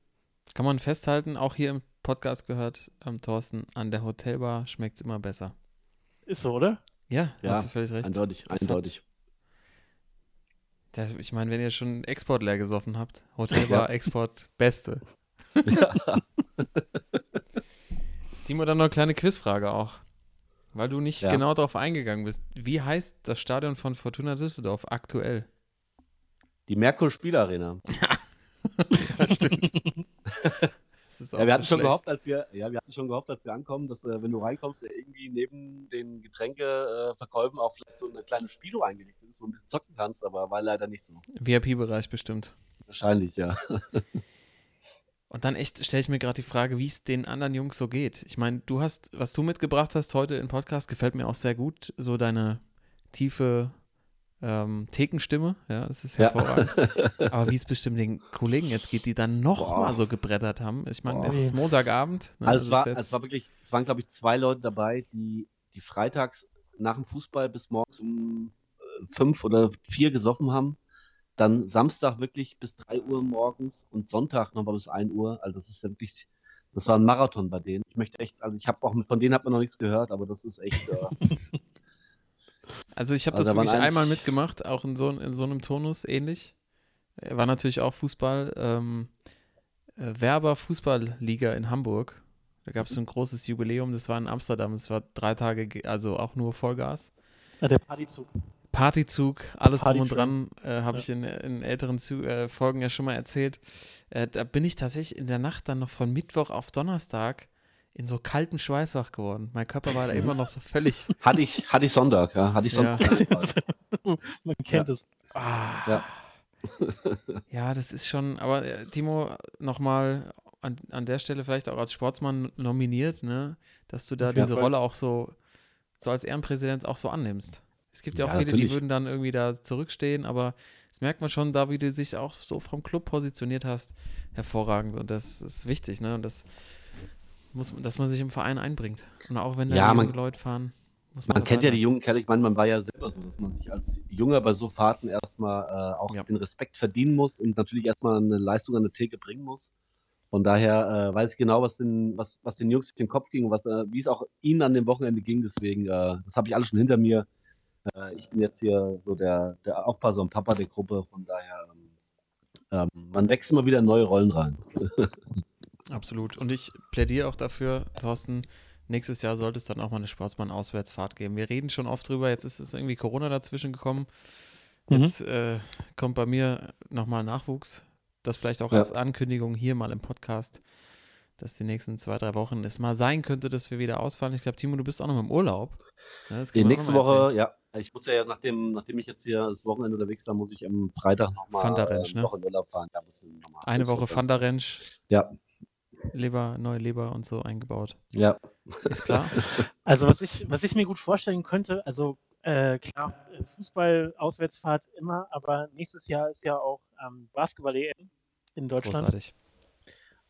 Kann man festhalten, auch hier im Podcast gehört, ähm, Thorsten, an der Hotelbar schmeckt es immer besser. Ist so, oder? Ja, Ja, hast du völlig recht. Eindeutig, Das hat- eindeutig. Der, ich meine, wenn ihr schon Export leer gesoffen habt, Hotelbar, Export, beste. Ja. Timo, dann noch eine kleine Quizfrage auch. Weil du nicht Ja. genau darauf eingegangen bist. Wie heißt das Stadion von Fortuna Düsseldorf aktuell? Die Merkur Spielarena. Ja, stimmt. Ja, wir so hatten schon gehofft, als wir, ja, wir hatten schon gehofft, als wir ankommen, dass äh, wenn du reinkommst, irgendwie neben den Getränkeverkäufen Verkäufen auch vielleicht so eine kleine Spielo eingerichtet ist, wo du ein bisschen zocken kannst, aber war leider nicht so. VIP-Bereich bestimmt. Wahrscheinlich, ja. Und dann echt stelle ich mir gerade die Frage, wie es den anderen Jungs so geht. Ich meine, du hast, was du mitgebracht hast heute im Podcast, gefällt mir auch sehr gut. So deine tiefe ähm, Thekenstimme, ja, das ist Ja. hervorragend. Aber wie es bestimmt den Kollegen jetzt geht, die dann noch Boah. mal so gebrettert haben. Ich meine, es ist Montagabend. ne, Also es war, es war wirklich, es waren, glaube ich, zwei Leute dabei, die, die freitags nach dem Fußball bis morgens um äh, fünf oder vier gesoffen haben. Dann Samstag wirklich bis drei Uhr morgens und Sonntag nochmal bis ein Uhr. Also das ist ja wirklich, das war ein Marathon bei denen. Ich möchte echt, also ich habe auch von denen hat man noch nichts gehört, aber das ist echt, äh, Also ich habe Also das da wirklich ein- einmal mitgemacht, auch in so, in so einem Tonus ähnlich. Äh, War natürlich auch Fußball. Ähm, äh, Werber Fußballliga in Hamburg. Da gab es so ein großes Jubiläum, das war in Amsterdam. Es war drei Tage, ge- also auch nur Vollgas. Ah, der Partyzug. Partyzug, alles drum und dran, äh, habe Ja. ich in, in älteren Zu äh, Folgen ja schon mal erzählt. Äh, da bin ich tatsächlich in der Nacht dann noch von Mittwoch auf Donnerstag in so kaltem Schweiß wach geworden. Mein Körper war da immer noch so völlig. hatte ich, hatte ich Sonntag, ja, hatte ich Ja. Sonntag. Fall. Man kennt es. Ah, Ja. Ja, das ist schon, aber äh, Timo, nochmal an, an der Stelle vielleicht auch als Sportsmann nominiert, ne, dass du da Ja, diese voll. Rolle auch so, so als Ehrenpräsident auch so annimmst. Es gibt ja auch Ja, viele, natürlich. die würden dann irgendwie da zurückstehen, aber das merkt man schon, da wie du dich auch so vom Club positioniert hast, hervorragend und das ist wichtig, ne, und das muss, man- dass man sich im Verein einbringt. Und auch wenn da Ja, junge man- Leute fahren, muss Man das kennt ja die jungen Kerle, ich meine, man war ja selber so, dass man sich als Junger bei so Fahrten erstmal äh, auch Ja. den Respekt verdienen muss und natürlich erstmal eine Leistung an der Theke bringen muss. Von daher äh, weiß ich genau, was den, was, was den Jungs durch den Kopf ging und was, äh, wie es auch ihnen an dem Wochenende ging. Deswegen, äh, das habe ich alles schon hinter mir. Äh, ich bin jetzt hier so der, der Aufpasser und Papa der Gruppe. Von daher, ähm, ähm, man wächst immer wieder in neue Rollen rein. Absolut. Und ich plädiere auch dafür, Thorsten, nächstes Jahr sollte es dann auch mal eine Sportsmann-Auswärtsfahrt geben. Wir reden schon oft drüber, jetzt ist es irgendwie Corona dazwischen gekommen. Mhm. Jetzt äh, kommt bei mir nochmal Nachwuchs. Das vielleicht auch Ja. als Ankündigung hier mal im Podcast, dass die nächsten zwei, drei Wochen es mal sein könnte, dass wir wieder ausfallen. Ich glaube, Timo, du bist auch noch im Urlaub. Ja, Die nächste Woche, ja, ich muss ja, nachdem, nachdem ich jetzt hier das Wochenende unterwegs war, muss ich am Freitag nochmal äh, ne? noch in Urlaub fahren. Ja, Eine Woche noch- Fandarench, Ja, Leber, neue Leber und so eingebaut. ja. Ist klar? Also was ich, was ich mir gut vorstellen könnte, also äh, klar, Fußball-Auswärtsfahrt immer, aber nächstes Jahr ist ja auch ähm, Basketball-EM in Deutschland. Großartig.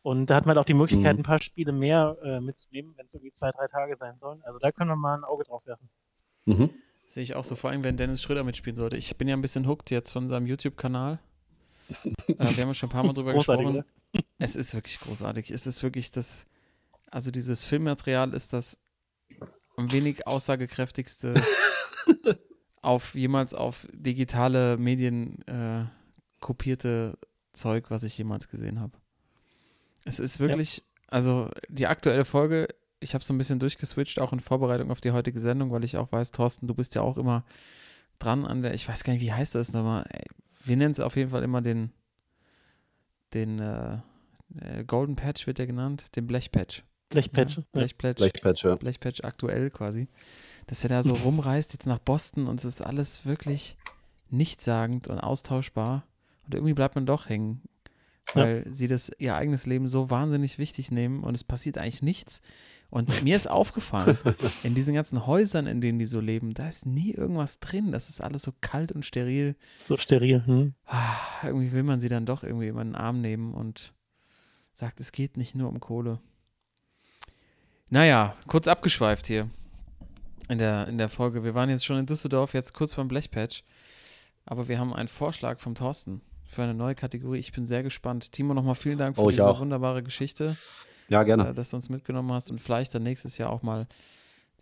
Und da hat man halt auch die Möglichkeit, Mhm. ein paar Spiele mehr äh, mitzunehmen, wenn es irgendwie zwei, drei Tage sein sollen. Also da können wir mal ein Auge drauf werfen. Mhm. Sehe ich auch so, vor allem, wenn Dennis Schröder mitspielen sollte. Ich bin ja ein bisschen hooked jetzt von seinem YouTube-Kanal. Äh, wir haben ja schon ein paar Mal drüber gesprochen. Es ist wirklich großartig. Es ist wirklich das, also dieses Filmmaterial ist das am wenig aussagekräftigste auf jemals auf digitale Medien äh, kopierte Zeug, was ich jemals gesehen habe. Es ist wirklich, also die aktuelle Folge, ich habe so ein bisschen durchgeswitcht, auch in Vorbereitung auf die heutige Sendung, weil ich auch weiß, Thorsten, du bist ja auch immer dran an der, ich weiß gar nicht, wie heißt das nochmal. Wir nennen es auf jeden Fall immer den, den äh, äh, Golden Patch wird der genannt, den Blechpatch. Blechpatch. Ja, Ja. Blechpatch. Blechpatcher. Blechpatch aktuell quasi, dass er da so rumreist jetzt nach Boston und es ist alles wirklich nichtssagend und austauschbar und irgendwie bleibt man doch hängen, Ja. weil sie das ihr eigenes Leben so wahnsinnig wichtig nehmen und es passiert eigentlich nichts. Und mir ist aufgefallen, in diesen ganzen Häusern, in denen die so leben, da ist nie irgendwas drin. Das ist alles so kalt und steril. So steril. Hm? Ah, irgendwie will man sie dann doch irgendwie über den Arm nehmen und sagt, es geht nicht nur um Kohle. Naja, kurz abgeschweift hier in der, in der Folge. Wir waren jetzt schon in Düsseldorf, jetzt kurz beim Blechpatch. Aber wir haben einen Vorschlag vom Thorsten für eine neue Kategorie. Ich bin sehr gespannt. Timo, nochmal vielen Dank für Oh, diese auch. wunderbare Geschichte, Ja, äh, gerne. dass du uns mitgenommen hast. Und vielleicht dann nächstes Jahr auch mal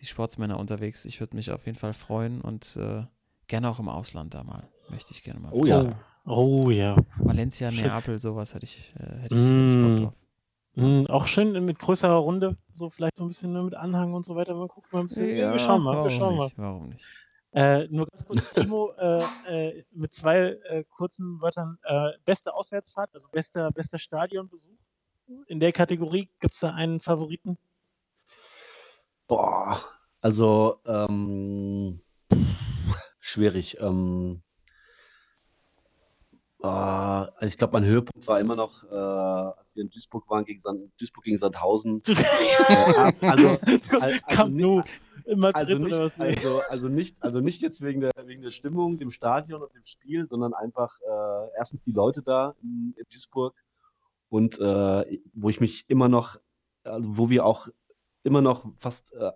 die Sportsmänner unterwegs. Ich würde mich auf jeden Fall freuen und äh, gerne auch im Ausland da mal. Möchte ich gerne mal. Oh ja. Oh, oh ja. Valencia, Schön. Neapel, sowas hätte ich, äh, hätte ich, hätte Mm. drauf. Hm, auch schön mit größerer Runde, so vielleicht so ein bisschen ne, mit Anhang und so weiter. Mal gucken, mal ein bisschen. Ja, wir schauen mal, wir warum schauen mal. nicht, Warum nicht? Äh, nur ganz kurz, Timo, äh, äh, mit zwei äh, kurzen Wörtern. Äh, beste Auswärtsfahrt, also bester, bester Stadionbesuch. In der Kategorie gibt es da einen Favoriten? Boah, also ähm, schwierig. Ähm, äh, also ich glaube, mein Höhepunkt war immer noch, äh, als wir in Duisburg waren, gegen Sand, Duisburg gegen Sandhausen. Äh, also, also oder nicht? Nee. also, also nicht, also nicht jetzt wegen der, wegen der Stimmung, dem Stadion und dem Spiel, sondern einfach äh, erstens die Leute da in, in Duisburg und äh, wo ich mich immer noch, also wo wir auch immer noch fast äh,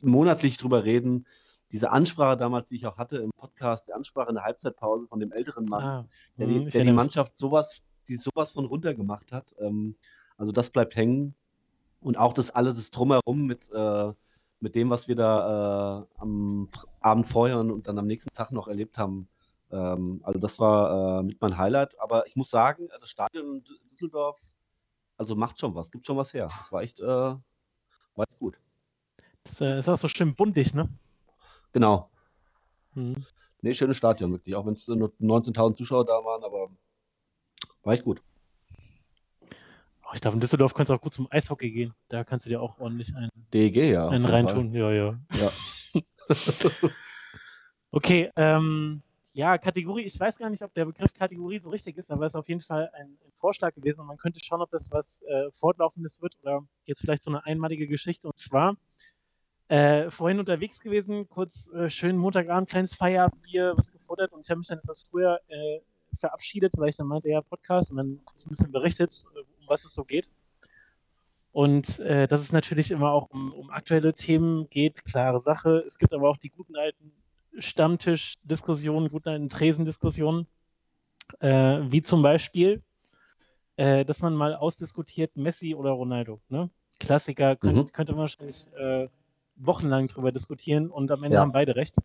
monatlich drüber reden. Diese Ansprache damals, die ich auch hatte im Podcast, die Ansprache in der Halbzeitpause von dem älteren Mann, Ah, der, hm, die, der die. Mannschaft sowas, die sowas von runtergemacht hat. Ähm, also das bleibt hängen. Und auch das alles das drumherum mit, äh, mit dem, was wir da äh, am Abend vorher und dann am nächsten Tag noch erlebt haben. Ähm, also das war äh, mit mein Highlight. Aber ich muss sagen, das Stadion in Dü- Düsseldorf, also macht schon was, gibt schon was her. Das war echt, äh, war echt gut. Das äh, ist auch so schön buntig, ne? Genau. Hm. Nee, schönes Stadion, wirklich. Auch wenn es nur 19.000 Zuschauer da waren, aber war echt gut. Oh, ich glaube, in Düsseldorf kannst du auch gut zum Eishockey gehen. Da kannst du dir auch ordentlich einen, DEG, ja. einen jeden Fall. reintun. Ja, ja. Ja. Okay, ähm, ja, Kategorie, ich weiß gar nicht, ob der Begriff Kategorie so richtig ist, aber es ist auf jeden Fall ein, ein Vorschlag gewesen man könnte schauen, ob das was äh, Fortlaufendes wird oder jetzt vielleicht so eine einmalige Geschichte. Und zwar äh, vorhin unterwegs gewesen, kurz äh, schön Montagabend, kleines Feierabendbier, was gefordert und ich habe mich dann etwas früher äh, verabschiedet, weil ich dann meinte, ja, Podcast und dann kurz ein bisschen berichtet, äh, um was es so geht. Und äh, dass es natürlich immer auch um, um aktuelle Themen geht, klare Sache. Es gibt aber auch die guten alten Stammtisch-Diskussionen, guten alten Tresendiskussionen, äh, wie zum Beispiel, äh, dass man mal ausdiskutiert Messi oder Ronaldo. Ne? Klassiker, könnt, Mhm. könnte man wahrscheinlich äh, wochenlang drüber diskutieren und am Ende Ja. haben beide recht.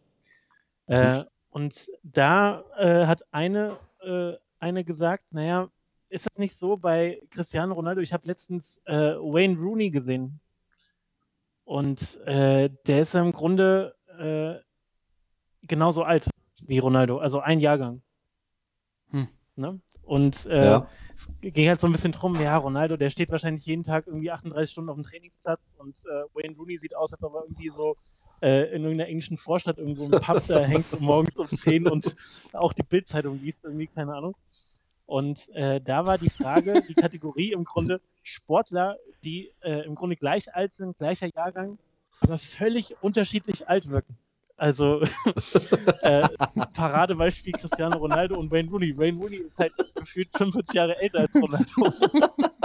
Äh, und da äh, hat eine, äh, eine gesagt, naja, ist das nicht so bei Cristiano Ronaldo? Ich habe letztens Wayne Rooney gesehen. Und der ist ja im Grunde genauso alt wie Ronaldo, also ein Jahrgang. Hm. Ne? Und äh, Ja. es ging halt so ein bisschen drum, ja, Ronaldo, der steht wahrscheinlich jeden Tag irgendwie 38 Stunden auf dem Trainingsplatz und äh, Wayne Rooney sieht aus, als ob er irgendwie so äh, in irgendeiner englischen Vorstadt irgendwo im Pub da hängt und morgens um 10 und auch die Bildzeitung liest, irgendwie, keine Ahnung. Und äh, da war die Frage, die Kategorie im Grunde Sportler, die äh, im Grunde gleich alt sind, gleicher Jahrgang, aber völlig unterschiedlich alt wirken. Also äh, Paradebeispiel Cristiano Ronaldo und Wayne Rooney. Wayne Rooney ist halt gefühlt 45 Jahre älter als Ronaldo.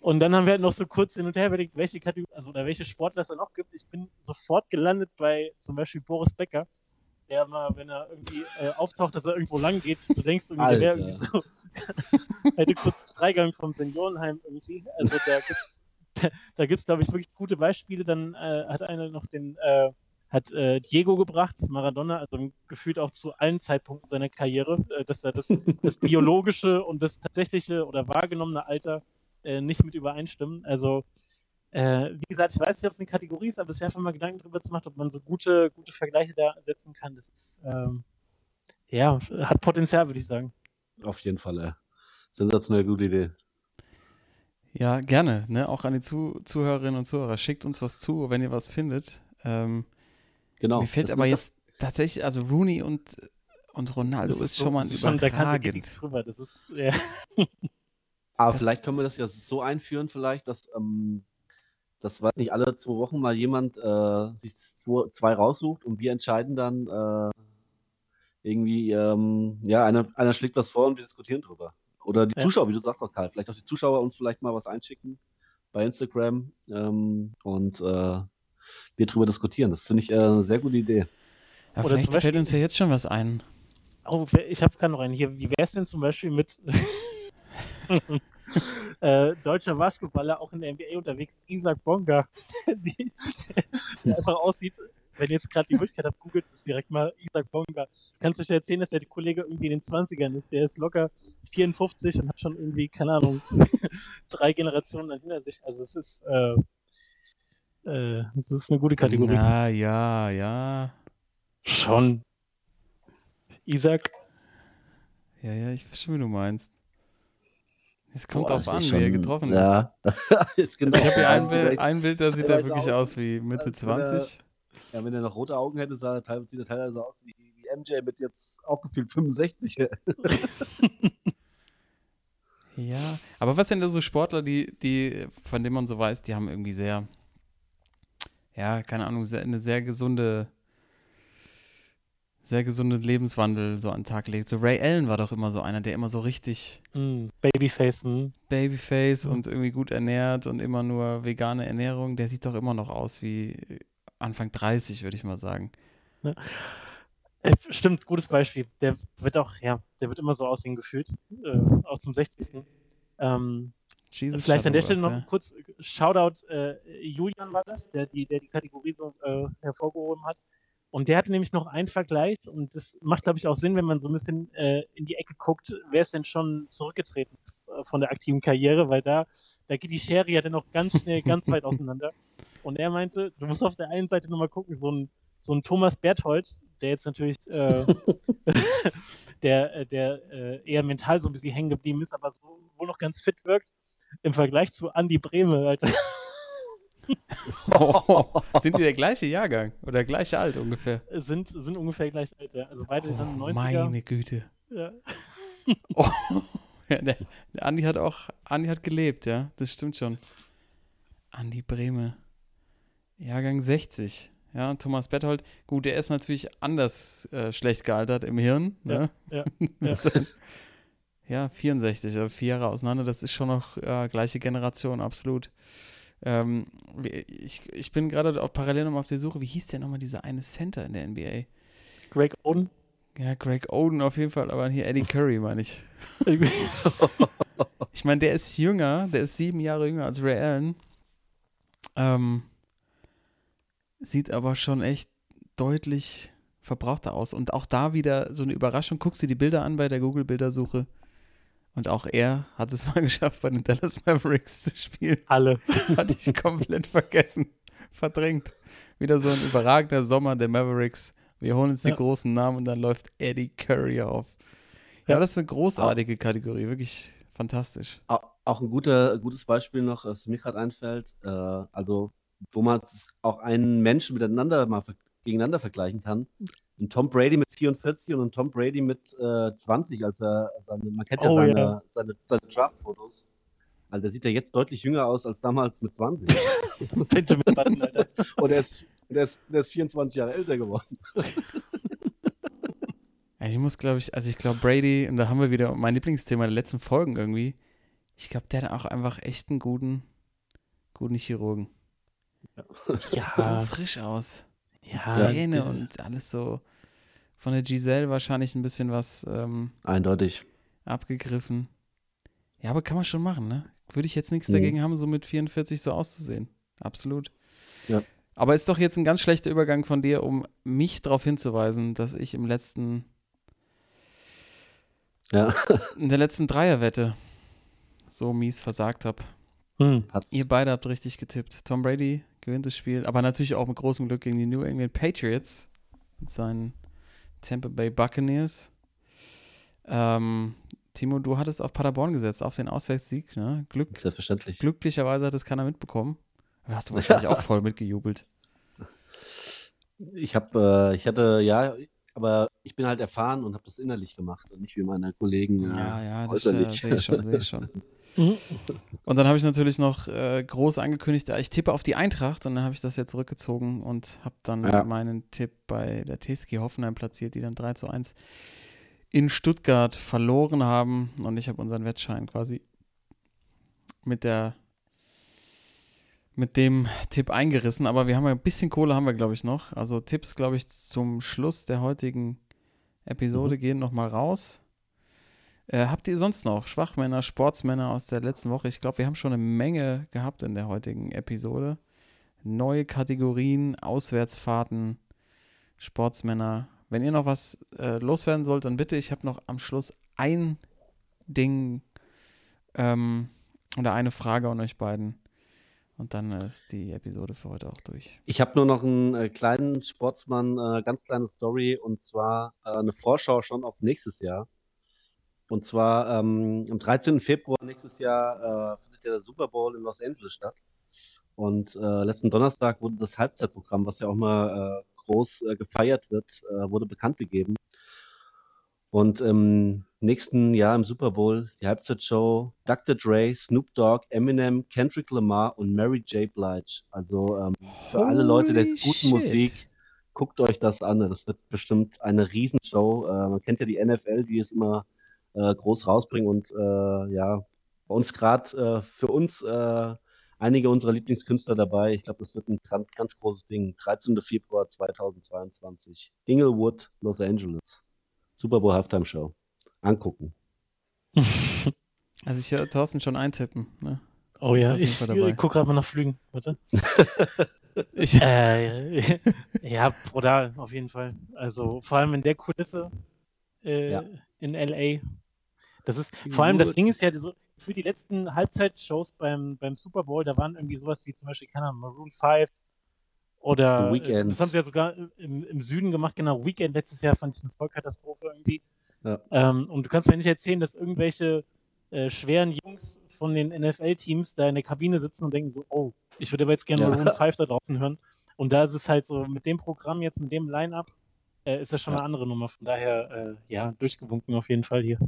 Und dann haben wir halt noch so kurz hin und her überlegt, welche Kategorie, also oder welche Sportler es da noch gibt. Ich bin sofort gelandet bei zum Beispiel Boris Becker, der mal, wenn er irgendwie äh, auftaucht, dass er irgendwo lang geht, du denkst irgendwie, der wäre irgendwie so, hätte kurz Freigang vom Seniorenheim irgendwie. Also da gibt's, da, da gibt's, glaube ich, wirklich gute Beispiele. Dann äh, hat einer noch den, äh, hat äh, Diego gebracht, Maradona, also gefühlt auch zu allen Zeitpunkten seiner Karriere, äh, dass er das, das biologische und das tatsächliche oder wahrgenommene Alter äh, nicht mit übereinstimmen. Also, äh, wie gesagt, ich weiß nicht, ob es eine Kategorie ist, aber es ist einfach mal Gedanken darüber zu machen, ob man so gute, gute Vergleiche da setzen kann. Das ist, ähm, ja, hat Potenzial, würde ich sagen. Auf jeden Fall, ja. Sensationell gute Idee. Ja, gerne. Ne? Auch an die zu Zuhörerinnen und Zuhörer. Schickt uns was zu, wenn ihr was findet. Ähm, genau. Mir fällt aber jetzt tatsächlich, also Rooney und, und Ronaldo ist, ist, schon mal überragend. Da kann drüber. Das ist, ja. Aber das vielleicht können wir das ja so einführen, vielleicht, dass, ähm, dass weiß nicht, alle zwei Wochen mal jemand äh, sich zwei, zwei, raussucht und wir entscheiden dann äh, irgendwie, ähm, ja, einer, einer schlägt was vor und wir diskutieren drüber. Oder die ja. Zuschauer, wie du sagst auch, Karl, vielleicht auch die Zuschauer uns vielleicht mal was einschicken bei Instagram ähm, und äh, wir drüber diskutieren. Das finde ich äh, eine sehr gute Idee. Ja, Oder vielleicht fällt uns ja jetzt schon was ein. Oh, ich habe gerade noch einen hier. Wie wäre es denn zum Beispiel mit äh, deutscher Basketballer, auch in der NBA unterwegs, Isaac Bonga, der, der einfach aussieht, wenn ihr jetzt gerade die Möglichkeit habt, googelt das direkt mal Isaac Bonga. Kannst du euch erzählen, dass der Kollege irgendwie in den 20ern ist? Der ist locker 54 und hat schon irgendwie, keine Ahnung, drei Generationen dann hinter sich. Also es ist, äh, äh, das ist eine gute Kategorie. Ja, ja, ja. Schon. Isaac? Ja, ja, ich weiß schon, wie du meinst. Es kommt Boah, an, schon, wie er getroffen ja. ist. genau ich habe hier ein Bild, ein Bild, da sieht er wirklich aus, aus wie Mitte 20. Er, ja, wenn er noch rote Augen hätte, sah er, sieht er teilweise aus wie, wie MJ mit jetzt auch gefühlt 65. ja, aber was sind da so Sportler, die, die, von denen man so weiß, die haben irgendwie sehr, ja, keine Ahnung, sehr, eine sehr gesunde sehr gesunden Lebenswandel so an den Tag legt. So Ray Allen war doch immer so einer, der immer so richtig mm, Babyface, mm. Babyface mm. und irgendwie gut ernährt und immer nur vegane Ernährung. Der sieht doch immer noch aus wie Anfang 30, würde ich mal sagen. Ja. Äh, stimmt, gutes Beispiel. Der wird auch, ja, der wird immer so aussehen gefühlt, äh, auch zum 60. Ähm, Jesus Vielleicht an der Stelle noch ja. kurz Shoutout, äh, Julian war das, der die, der die Kategorie so äh, hervorgehoben hat. Und der hat nämlich noch einen Vergleich und das macht, glaube ich, auch Sinn, wenn man so ein bisschen äh, in die Ecke guckt, wer ist denn schon zurückgetreten äh, von der aktiven Karriere, weil da, da geht die Schere ja dann noch ganz schnell, ganz weit auseinander. Und er meinte, du musst auf der einen Seite nochmal gucken, so ein, so ein Thomas Berthold, der jetzt natürlich, äh, der, äh, der äh, eher mental so ein bisschen hängen geblieben ist, aber so wohl noch ganz fit wirkt, im Vergleich zu Andy Brehme, Alter. oh, sind die der gleiche Jahrgang oder gleiche alt ungefähr? Sind, sind ungefähr gleich alt, ja. Also beide oh, dann 90er. Meine Güte. Ja. oh. ja, der, der Andi hat auch, Andi hat gelebt, ja, das stimmt schon. Andi Breme. Jahrgang 60. Ja, Thomas Bethold, gut, der ist natürlich anders äh, schlecht gealtert im Hirn. Ne? Ja, ja, ja. ja 64, also vier Jahre auseinander, das ist schon noch äh, gleiche Generation, absolut. Ähm, ich, ich bin gerade auch parallel nochmal auf der Suche. Wie hieß der nochmal dieser eine Center in der NBA? Greg Oden? Ja, Greg Oden auf jeden Fall, aber hier Eddie Curry, meine ich. ich meine, der ist jünger, der ist sieben Jahre jünger als Ray Allen. Ähm, sieht aber schon echt deutlich verbrauchter aus. Und auch da wieder so eine Überraschung. Guckst du die Bilder an bei der Google-Bildersuche. Und auch er hat es mal geschafft, bei den Dallas Mavericks zu spielen. Alle. Hatte ich komplett vergessen. Verdrängt. Wieder so ein überragender Sommer der Mavericks. Wir holen uns die ja. großen Namen und dann läuft Eddie Curry auf. Ja, ja das ist eine großartige auch, Kategorie. Wirklich fantastisch. Auch ein guter, gutes Beispiel noch, was mir gerade einfällt. Äh, also, wo man auch einen Menschen miteinander mal gegeneinander vergleichen kann. Ein Tom Brady mit 44 und ein Tom Brady mit äh, 20, als er seine, man kennt ja oh, seine, ja. seine, seine Draft-Fotos. Also der sieht ja jetzt deutlich jünger aus als damals mit 20. Benjamin Button, Alter. Und er ist, der ist, der ist 24 Jahre älter geworden. ich muss, glaube ich, also ich glaube Brady, und da haben wir wieder mein Lieblingsthema der letzten Folgen irgendwie, Ich glaube, der hat auch einfach echt einen guten, guten Chirurgen. Ja. Sieht so frisch aus. Ja, Zähne und alles so. Von der Giselle wahrscheinlich ein bisschen was ähm, Eindeutig. abgegriffen. Ja, aber kann man schon machen, ne? Würde ich jetzt nichts Mhm. dagegen haben, so mit 44 so auszusehen. Absolut. Ja. Aber ist doch jetzt ein ganz schlechter Übergang von dir, um mich darauf hinzuweisen, dass ich im letzten, Ja, in der letzten Dreierwette so mies versagt habe. Hm. Ihr beide habt richtig getippt. Tom Brady gewinnt das Spiel, aber natürlich auch mit großem Glück gegen die New England Patriots mit seinen Tampa Bay Buccaneers. Ähm, Timo, du hattest auf Paderborn gesetzt, auf den Auswärtssieg. Ne? Glück, Selbstverständlich. glücklicherweise hat es keiner mitbekommen. Da hast du wahrscheinlich auch voll mitgejubelt. Ich habe, äh, ich hatte, ja, aber ich bin halt erfahren und habe das innerlich gemacht und nicht wie meine Kollegen äh, Ja, ja, das äh, äußerlich. sehe ich schon, sehe ich schon. Mhm. Und dann habe ich natürlich noch äh, groß angekündigt, ich tippe auf die Eintracht und dann habe ich das ja zurückgezogen und habe dann Ja. meinen Tipp bei der TSG Hoffenheim platziert, die dann 3 zu 1 in Stuttgart verloren haben und ich habe unseren Wettschein quasi mit der mit dem Tipp eingerissen, aber wir haben ja ein bisschen Kohle haben wir glaube ich noch. Also Tipps glaube ich zum Schluss der heutigen Episode gehen noch mal raus. Äh, habt ihr sonst noch Schwachmänner, Sportsmänner aus der letzten Woche? Ich glaube, wir haben schon eine Menge gehabt in der heutigen Episode. Neue Kategorien, Auswärtsfahrten, Sportsmänner. Wenn ihr noch was äh, loswerden sollt, dann bitte. Ich habe noch am Schluss ein Ding ähm, oder eine Frage an euch beiden. Und dann äh, ist die Episode für heute auch durch. Ich habe nur noch einen äh, kleinen Sportsmann, äh, ganz kleine Story und zwar äh, eine Vorschau schon auf nächstes Jahr. Und zwar ähm, am 13. Februar nächstes Jahr äh, findet ja der Super Bowl in Los Angeles statt. Und äh, letzten Donnerstag wurde das Halbzeitprogramm, was ja auch mal äh, groß äh, gefeiert wird, äh, wurde bekannt gegeben. Und im nächsten Jahr im Super Bowl die Halbzeitshow Dr. Dre, Snoop Dogg, Eminem, Kendrick Lamar und Mary J. Blige. Also ähm, für alle Leute der Holy guten shit. Musik, guckt euch das an. Das wird bestimmt eine Riesenshow. Äh, man kennt ja die NFL, die es immer äh, groß rausbringen und äh, ja, bei uns gerade äh, für uns äh, einige unserer Lieblingskünstler dabei. Ich glaube, das wird ein ganz, ganz großes Ding. 13. Februar 2022. Inglewood, Los Angeles. Super Bowl Halftime Show. Angucken. Also ich höre Thorsten schon eintippen. Ne? Oh ja, ich Fall dabei. äh, guck gerade mal nach Flügen. Warte. Ich, äh, ja, brutal, auf jeden Fall. Also vor allem in der Kulisse äh, Ja. In LA. Das ist, vor allem das. Ding ist ja so, für die letzten Halbzeitshows beim, beim Super Bowl, da waren irgendwie sowas wie zum Beispiel, keine Ahnung, Maroon 5 oder Weeknd. das haben sie ja sogar im, im Süden gemacht, genau, Weekend letztes Jahr fand ich eine Vollkatastrophe irgendwie. Ja. Ähm, und du kannst mir nicht erzählen, dass irgendwelche äh, schweren Jungs von den NFL-Teams da in der Kabine sitzen und denken so, oh, ich würde aber jetzt gerne Ja. Maroon 5 da draußen hören. Und da ist es halt so, mit dem Programm jetzt, mit dem Line-Up, äh, ist das schon Ja. eine andere Nummer. Von daher, äh, ja, durchgewunken auf jeden Fall hier.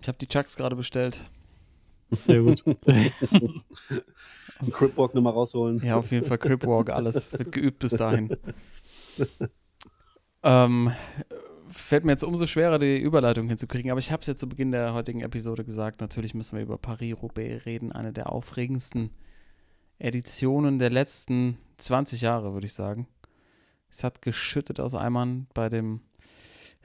ich habe die Chucks gerade bestellt. Sehr gut. Cripwalk nochmal rausholen. Ja, auf jeden Fall Cripwalk, alles wird geübt bis dahin. ähm, fällt mir jetzt umso schwerer, die Überleitung hinzukriegen, aber ich habe es ja zu Beginn der heutigen Episode gesagt, natürlich müssen wir über Paris-Roubaix reden, eine der aufregendsten Editionen der letzten 20 Jahre, würde ich sagen. Es hat geschüttet aus Eimern bei dem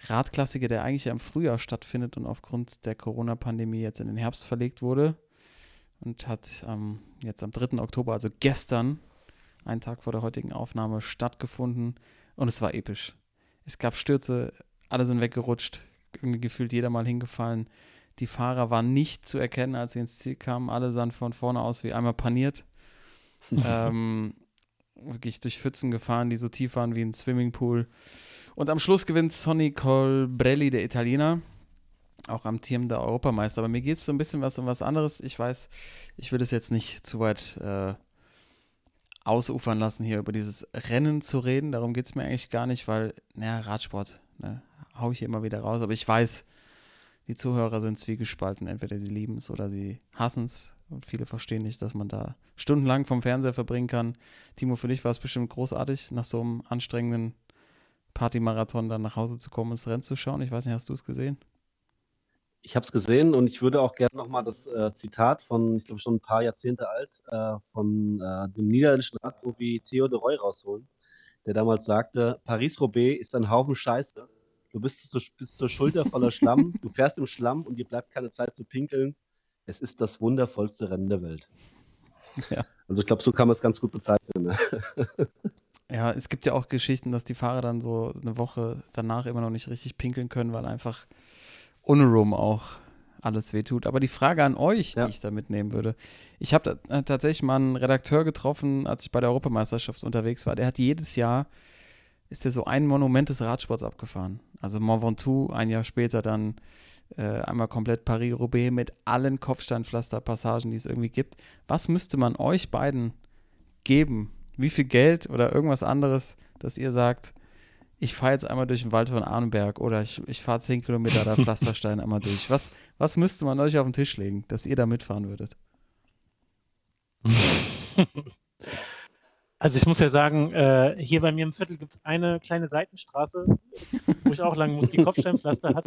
Radklassiker, der eigentlich ja im Frühjahr stattfindet und aufgrund der Corona-Pandemie jetzt in den Herbst verlegt wurde und hat ähm, jetzt am 3. Oktober, also gestern, einen Tag vor der heutigen Aufnahme, stattgefunden und es war episch. Es gab Stürze, alle sind weggerutscht, irgendwie gefühlt jeder mal hingefallen. Die Fahrer waren nicht zu erkennen, als sie ins Ziel kamen. Alle sahen von vorne aus wie einmal paniert. ähm, wirklich durch Pfützen gefahren, die so tief waren wie ein Swimmingpool. Und am Schluss gewinnt Sonny Colbrelli, der Italiener, auch amtierender Europameister. Aber mir geht es so ein bisschen was um was anderes. Ich weiß, ich will es jetzt nicht zu weit äh, ausufern lassen, hier über dieses Rennen zu reden. Darum geht es mir eigentlich gar nicht, weil, naja, Radsport, ne, hau ich hier immer wieder raus. Aber ich weiß, die Zuhörer sind zwiegespalten. Entweder sie lieben es oder sie hassen es. Und viele verstehen nicht, dass man da stundenlang vom Fernseher verbringen kann. Timo, für dich war es bestimmt großartig, nach so einem anstrengenden Partymarathon dann nach Hause zu kommen und das Rennen zu schauen. Ich weiß nicht, hast du es gesehen? Ich habe es gesehen und ich würde auch gerne nochmal das äh, Zitat von, ich glaube schon ein paar Jahrzehnte alt, äh, von äh, dem niederländischen Radprofi Theo de Roy rausholen, der damals sagte, Paris-Roubaix ist ein Haufen Scheiße. Du bist, zu, bist zur Schulter voller Schlamm, du fährst im Schlamm und dir bleibt keine Zeit zu pinkeln. Es ist das wundervollste Rennen der Welt. Ja. Also ich glaube, so kann man es ganz gut bezeichnen. Ne? Ja, es gibt ja auch Geschichten, dass die Fahrer dann so eine Woche danach immer noch nicht richtig pinkeln können, weil einfach ohne Rum auch alles wehtut. Aber die Frage an euch, ja. die ich da mitnehmen würde. Ich habe äh, tatsächlich mal einen Redakteur getroffen, als ich bei der Europameisterschaft unterwegs war. Der hat jedes Jahr, ist der so ein Monument des Radsports abgefahren. Also Mont Ventoux, ein Jahr später dann äh, einmal komplett Paris-Roubaix mit allen Kopfsteinpflasterpassagen, die es irgendwie gibt. Was müsste man euch beiden geben, wie viel Geld oder irgendwas anderes, dass ihr sagt, ich fahre jetzt einmal durch den Wald von Arnberg oder ich, ich fahre 10 Kilometer da Pflasterstein einmal durch. Was, was müsste man euch auf den Tisch legen, dass ihr da mitfahren würdet? Also ich muss ja sagen, äh, hier bei mir im Viertel gibt es eine kleine Seitenstraße, wo ich auch lang muss, die Kopfsteinpflaster hat.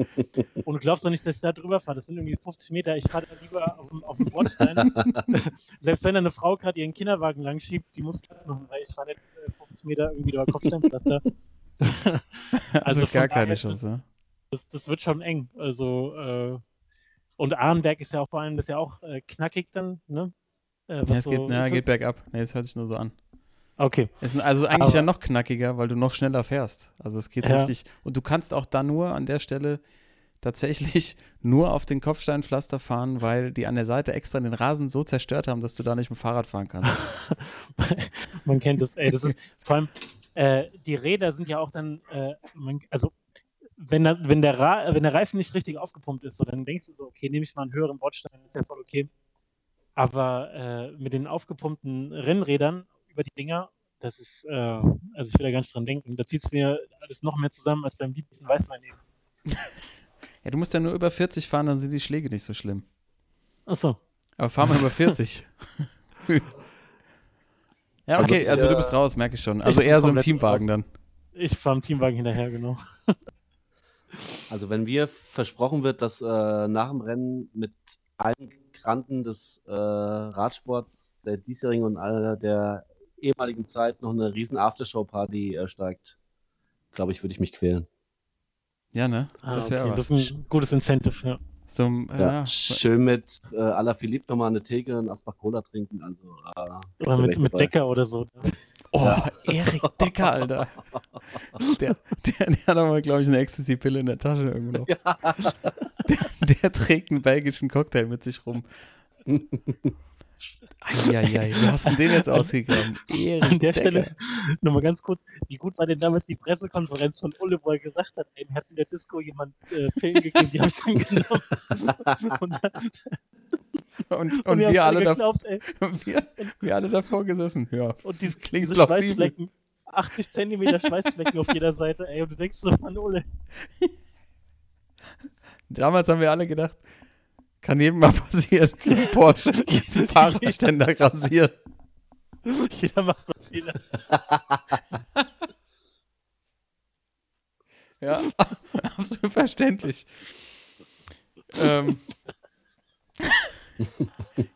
Und du glaubst doch nicht, dass ich da drüber fahre. Das sind irgendwie 50 Meter. Ich fahre da lieber auf dem, auf dem Bordstein. Selbst wenn da eine Frau gerade ihren Kinderwagen lang schiebt, die muss Platz machen, weil ich fahre nicht 50 äh, Meter irgendwie über Kopfsteinpflaster. also, also gar keine Chance. Das, das, wird schon eng. Also äh, und Arnberg ist ja auch vor allem, das ist ja auch äh, knackig dann, ne? Äh, ja, es so, geht, ja, geht bergab. Nee, es hört sich nur so an. Okay. Es ist also eigentlich Aber, ja noch knackiger, weil du noch schneller fährst. Also es geht ja. richtig. Und du kannst auch da nur an der Stelle tatsächlich nur auf den Kopfsteinpflaster fahren, weil die an der Seite extra den Rasen so zerstört haben, dass du da nicht mit dem Fahrrad fahren kannst. Man kennt das, ey. Das ist vor allem, äh, die Räder sind ja auch dann, äh, man, also wenn, da, wenn, der wenn der Reifen nicht richtig aufgepumpt ist, so, dann denkst du so, okay, nehme ich mal einen höheren Bordstein, ist ja voll okay. Aber äh, mit den aufgepumpten Rennrädern über die Dinger, das ist, äh, also ich will da gar nicht dran denken. Da zieht es mir alles noch mehr zusammen als beim lieblichen Weißwein eben. ja, du musst ja nur über 40 fahren, dann sind die Schläge nicht so schlimm. Ach so. Aber fahr mal über 40. ja, also okay, also du bist raus, merke ich schon. Also ich eher so im Teamwagen raus. dann. Ich fahre im Teamwagen hinterher, genau. Also wenn mir versprochen wird, dass äh, nach dem Rennen mit allen Granten des äh, Radsports, der diesjährigen und aller der ehemaligen Zeit noch eine riesen Aftershow-Party äh, steigt, glaube ich, würde ich mich quälen. Ja, ne? Ah, das wäre okay. Das ist ein gutes Incentive, ja. So, ja, ja. Schön mit äh, à la Philippe nochmal eine Theke und Asbach Cola trinken. Also, äh, oder mit, mit Decker oder so. Oh, ja. Erik Decker, Alter. Der, der, der hat aber, glaube ich, eine Ecstasy-Pille in der Tasche irgendwo noch. Ja. Der, der trägt einen belgischen Cocktail mit sich rum. Eieiei, wie hast du den jetzt ausgegraben? An der Stelle nochmal ganz kurz, wie gut war denn damals die Pressekonferenz von Ulle, wo er gesagt hat, ey, mir hat in der Disco jemand äh, Pillen gegeben, die habe ich dann genommen. und, und, und, und wir, wir alle geglaubt, da, wir, wir, alle davor gesessen. Ja, und dieses klingt diese Schweißflecken, 80 Zentimeter Schweißflecken auf jeder Seite, ey, und du denkst so, Mann, Ulle. Damals haben wir alle gedacht, kann jedem mal passieren. Porsche, diesen Fahrradständer rasiert. Jeder macht mal Fehler. ja, absolut verständlich. ähm,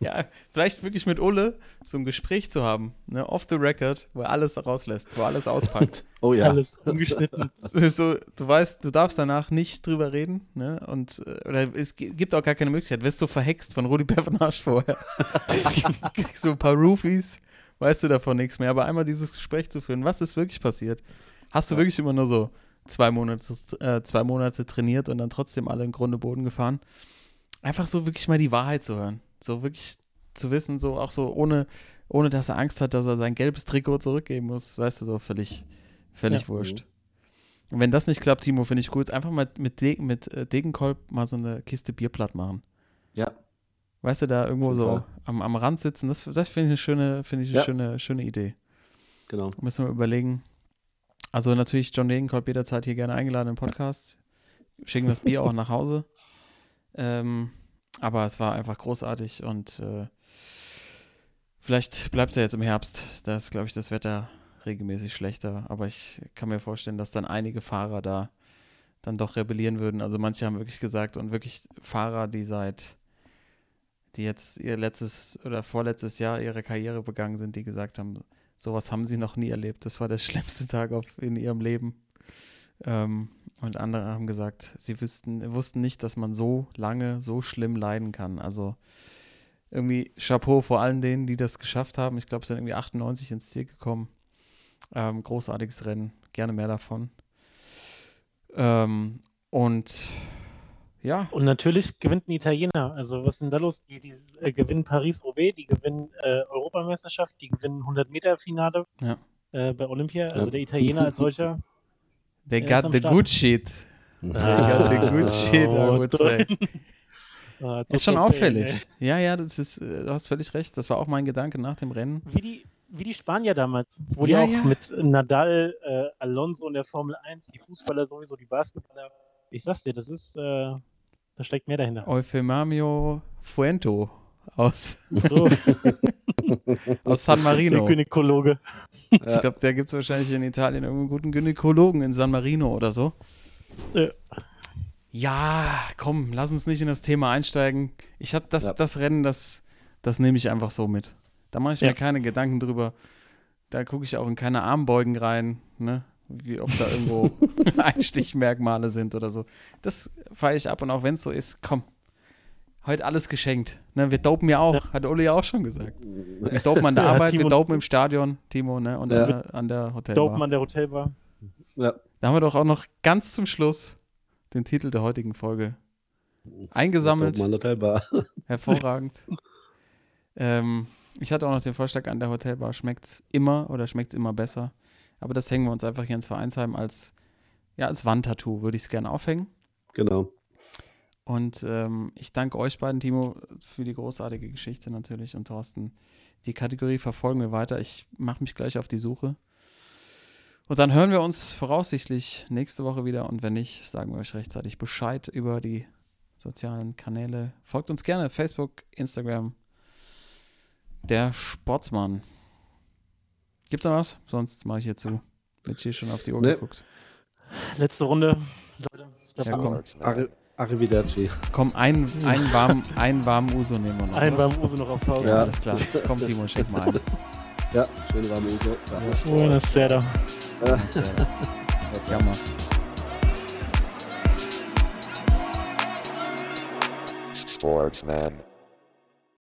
ja, vielleicht wirklich mit Ulle so ein Gespräch zu haben, ne, off the record, wo er alles rauslässt, wo er alles auspackt. oh ja. Alles ungeschnitten. So, du weißt, du darfst danach nicht drüber reden, ne, und, äh, oder es gibt auch gar keine Möglichkeit, wirst du verhext von Rudi Pevernage vorher. Kriegst so ein paar Roofies, weißt du davon nichts mehr, aber einmal dieses Gespräch zu führen, was ist wirklich passiert? Hast du ja. wirklich immer nur so zwei Monate, äh, zwei Monate trainiert und dann trotzdem alle im Grunde Boden gefahren? einfach so wirklich mal die Wahrheit zu hören. So wirklich zu wissen, so auch so ohne, ohne dass er Angst hat, dass er sein gelbes Trikot zurückgeben muss, weißt du, so völlig, völlig ja. wurscht. Und wenn das nicht klappt, Timo, finde ich gut, einfach mal mit, De mit äh, Degenkolb mal so eine Kiste Bier platt machen. Ja. Weißt du, da irgendwo so am, am Rand sitzen, das, das finde ich eine schöne, finde ich eine ja. schöne, schöne Idee. Genau. Müssen wir überlegen. Also natürlich John Degenkolb jederzeit hier gerne eingeladen im Podcast. Schicken wir das Bier auch nach Hause. Ähm, aber es war einfach großartig und äh, vielleicht bleibt es ja jetzt im Herbst. Da ist, glaube ich, das Wetter regelmäßig schlechter. Aber ich kann mir vorstellen, dass dann einige Fahrer da dann doch rebellieren würden. Also manche haben wirklich gesagt und wirklich Fahrer, die seit, die jetzt ihr letztes oder vorletztes Jahr ihre Karriere begangen sind, die gesagt haben, sowas haben sie noch nie erlebt. Das war der schlimmste Tag auf, in ihrem Leben. Ähm, und andere haben gesagt, sie wüssten, wussten nicht, dass man so lange, so schlimm leiden kann. Also irgendwie Chapeau vor allen denen, die das geschafft haben. Ich glaube, es sind irgendwie 98 ins Ziel gekommen. Ähm, großartiges Rennen, gerne mehr davon. Ähm, und ja. Und natürlich gewinnt ein Italiener. Also was ist denn da los? Die, die äh, gewinnen Paris-Roubaix, die gewinnen äh, Europameisterschaft, die gewinnen 100-Meter-Finale ja. äh, bei Olympia. Also der Italiener als solcher. They got the good shit. They got the good shit, I would say. Ah, ist schon auffällig. Ja, ja, das ist, äh, du hast völlig recht. Das war auch mein Gedanke nach dem Rennen. Wie die, wie die Spanier damals, wo ja, die auch ja. mit Nadal, äh, Alonso und der Formel 1, die Fußballer sowieso, die Basketballer. Ich sag's dir, das ist, äh, da steckt mehr dahinter. Eufemamio Fuento aus, so. aus San Marino. Der Gynäkologe. Ich glaube, da gibt es wahrscheinlich in Italien irgendeinen guten Gynäkologen in San Marino oder so. Ja. Ja, komm, lass uns nicht in das Thema einsteigen. Ich habe das, ja. das Rennen, das, das nehme ich einfach so mit. Da mache ich ja. mir keine Gedanken drüber. Da gucke ich auch in keine Armbeugen rein, ne? Wie ob da irgendwo Einstichmerkmale sind oder so. Das feiere ich ab und auch wenn es so ist, komm. Heute alles geschenkt. Ne, wir dopen ja auch, ja. hat Uli ja auch schon gesagt. Wir dopen an der Arbeit, wir dopen im Stadion, Timo, ne? Und an, der, an der Hotelbar. Dopen an der Hotelbar. Ja. Da haben wir doch auch noch ganz zum Schluss den Titel der heutigen Folge eingesammelt. Hotelbar. Hervorragend. ähm, ich hatte auch noch den Vorschlag an der Hotelbar, schmeckt es immer oder schmeckt es immer besser. Aber das hängen wir uns einfach hier ins Vereinsheim als, ja, als Wandtattoo, würde ich es gerne aufhängen. Genau. Und ähm, ich danke euch beiden, Timo, für die großartige Geschichte natürlich und Thorsten. Die Kategorie verfolgen wir weiter. Ich mache mich gleich auf die Suche. Und dann hören wir uns voraussichtlich nächste Woche wieder. Und wenn nicht, sagen wir euch rechtzeitig Bescheid über die sozialen Kanäle. Folgt uns gerne Facebook, Instagram. Der Sportsmann. Gibt's noch was? Sonst mache ich hier zu. Mit hier schon auf die Uhr nee. geguckt. Letzte Runde, Leute. Ja, komm. Arri Arrivederci. Komm, einen, einen, warmen, einen warmen Uso nehmen wir noch. Einen warmen Uso noch aufs Haus. Ja, alles klar. Komm, Timo, schick mal ein. Ja, schöne warme Uso. finanziell. Gott jammer. Sportsman.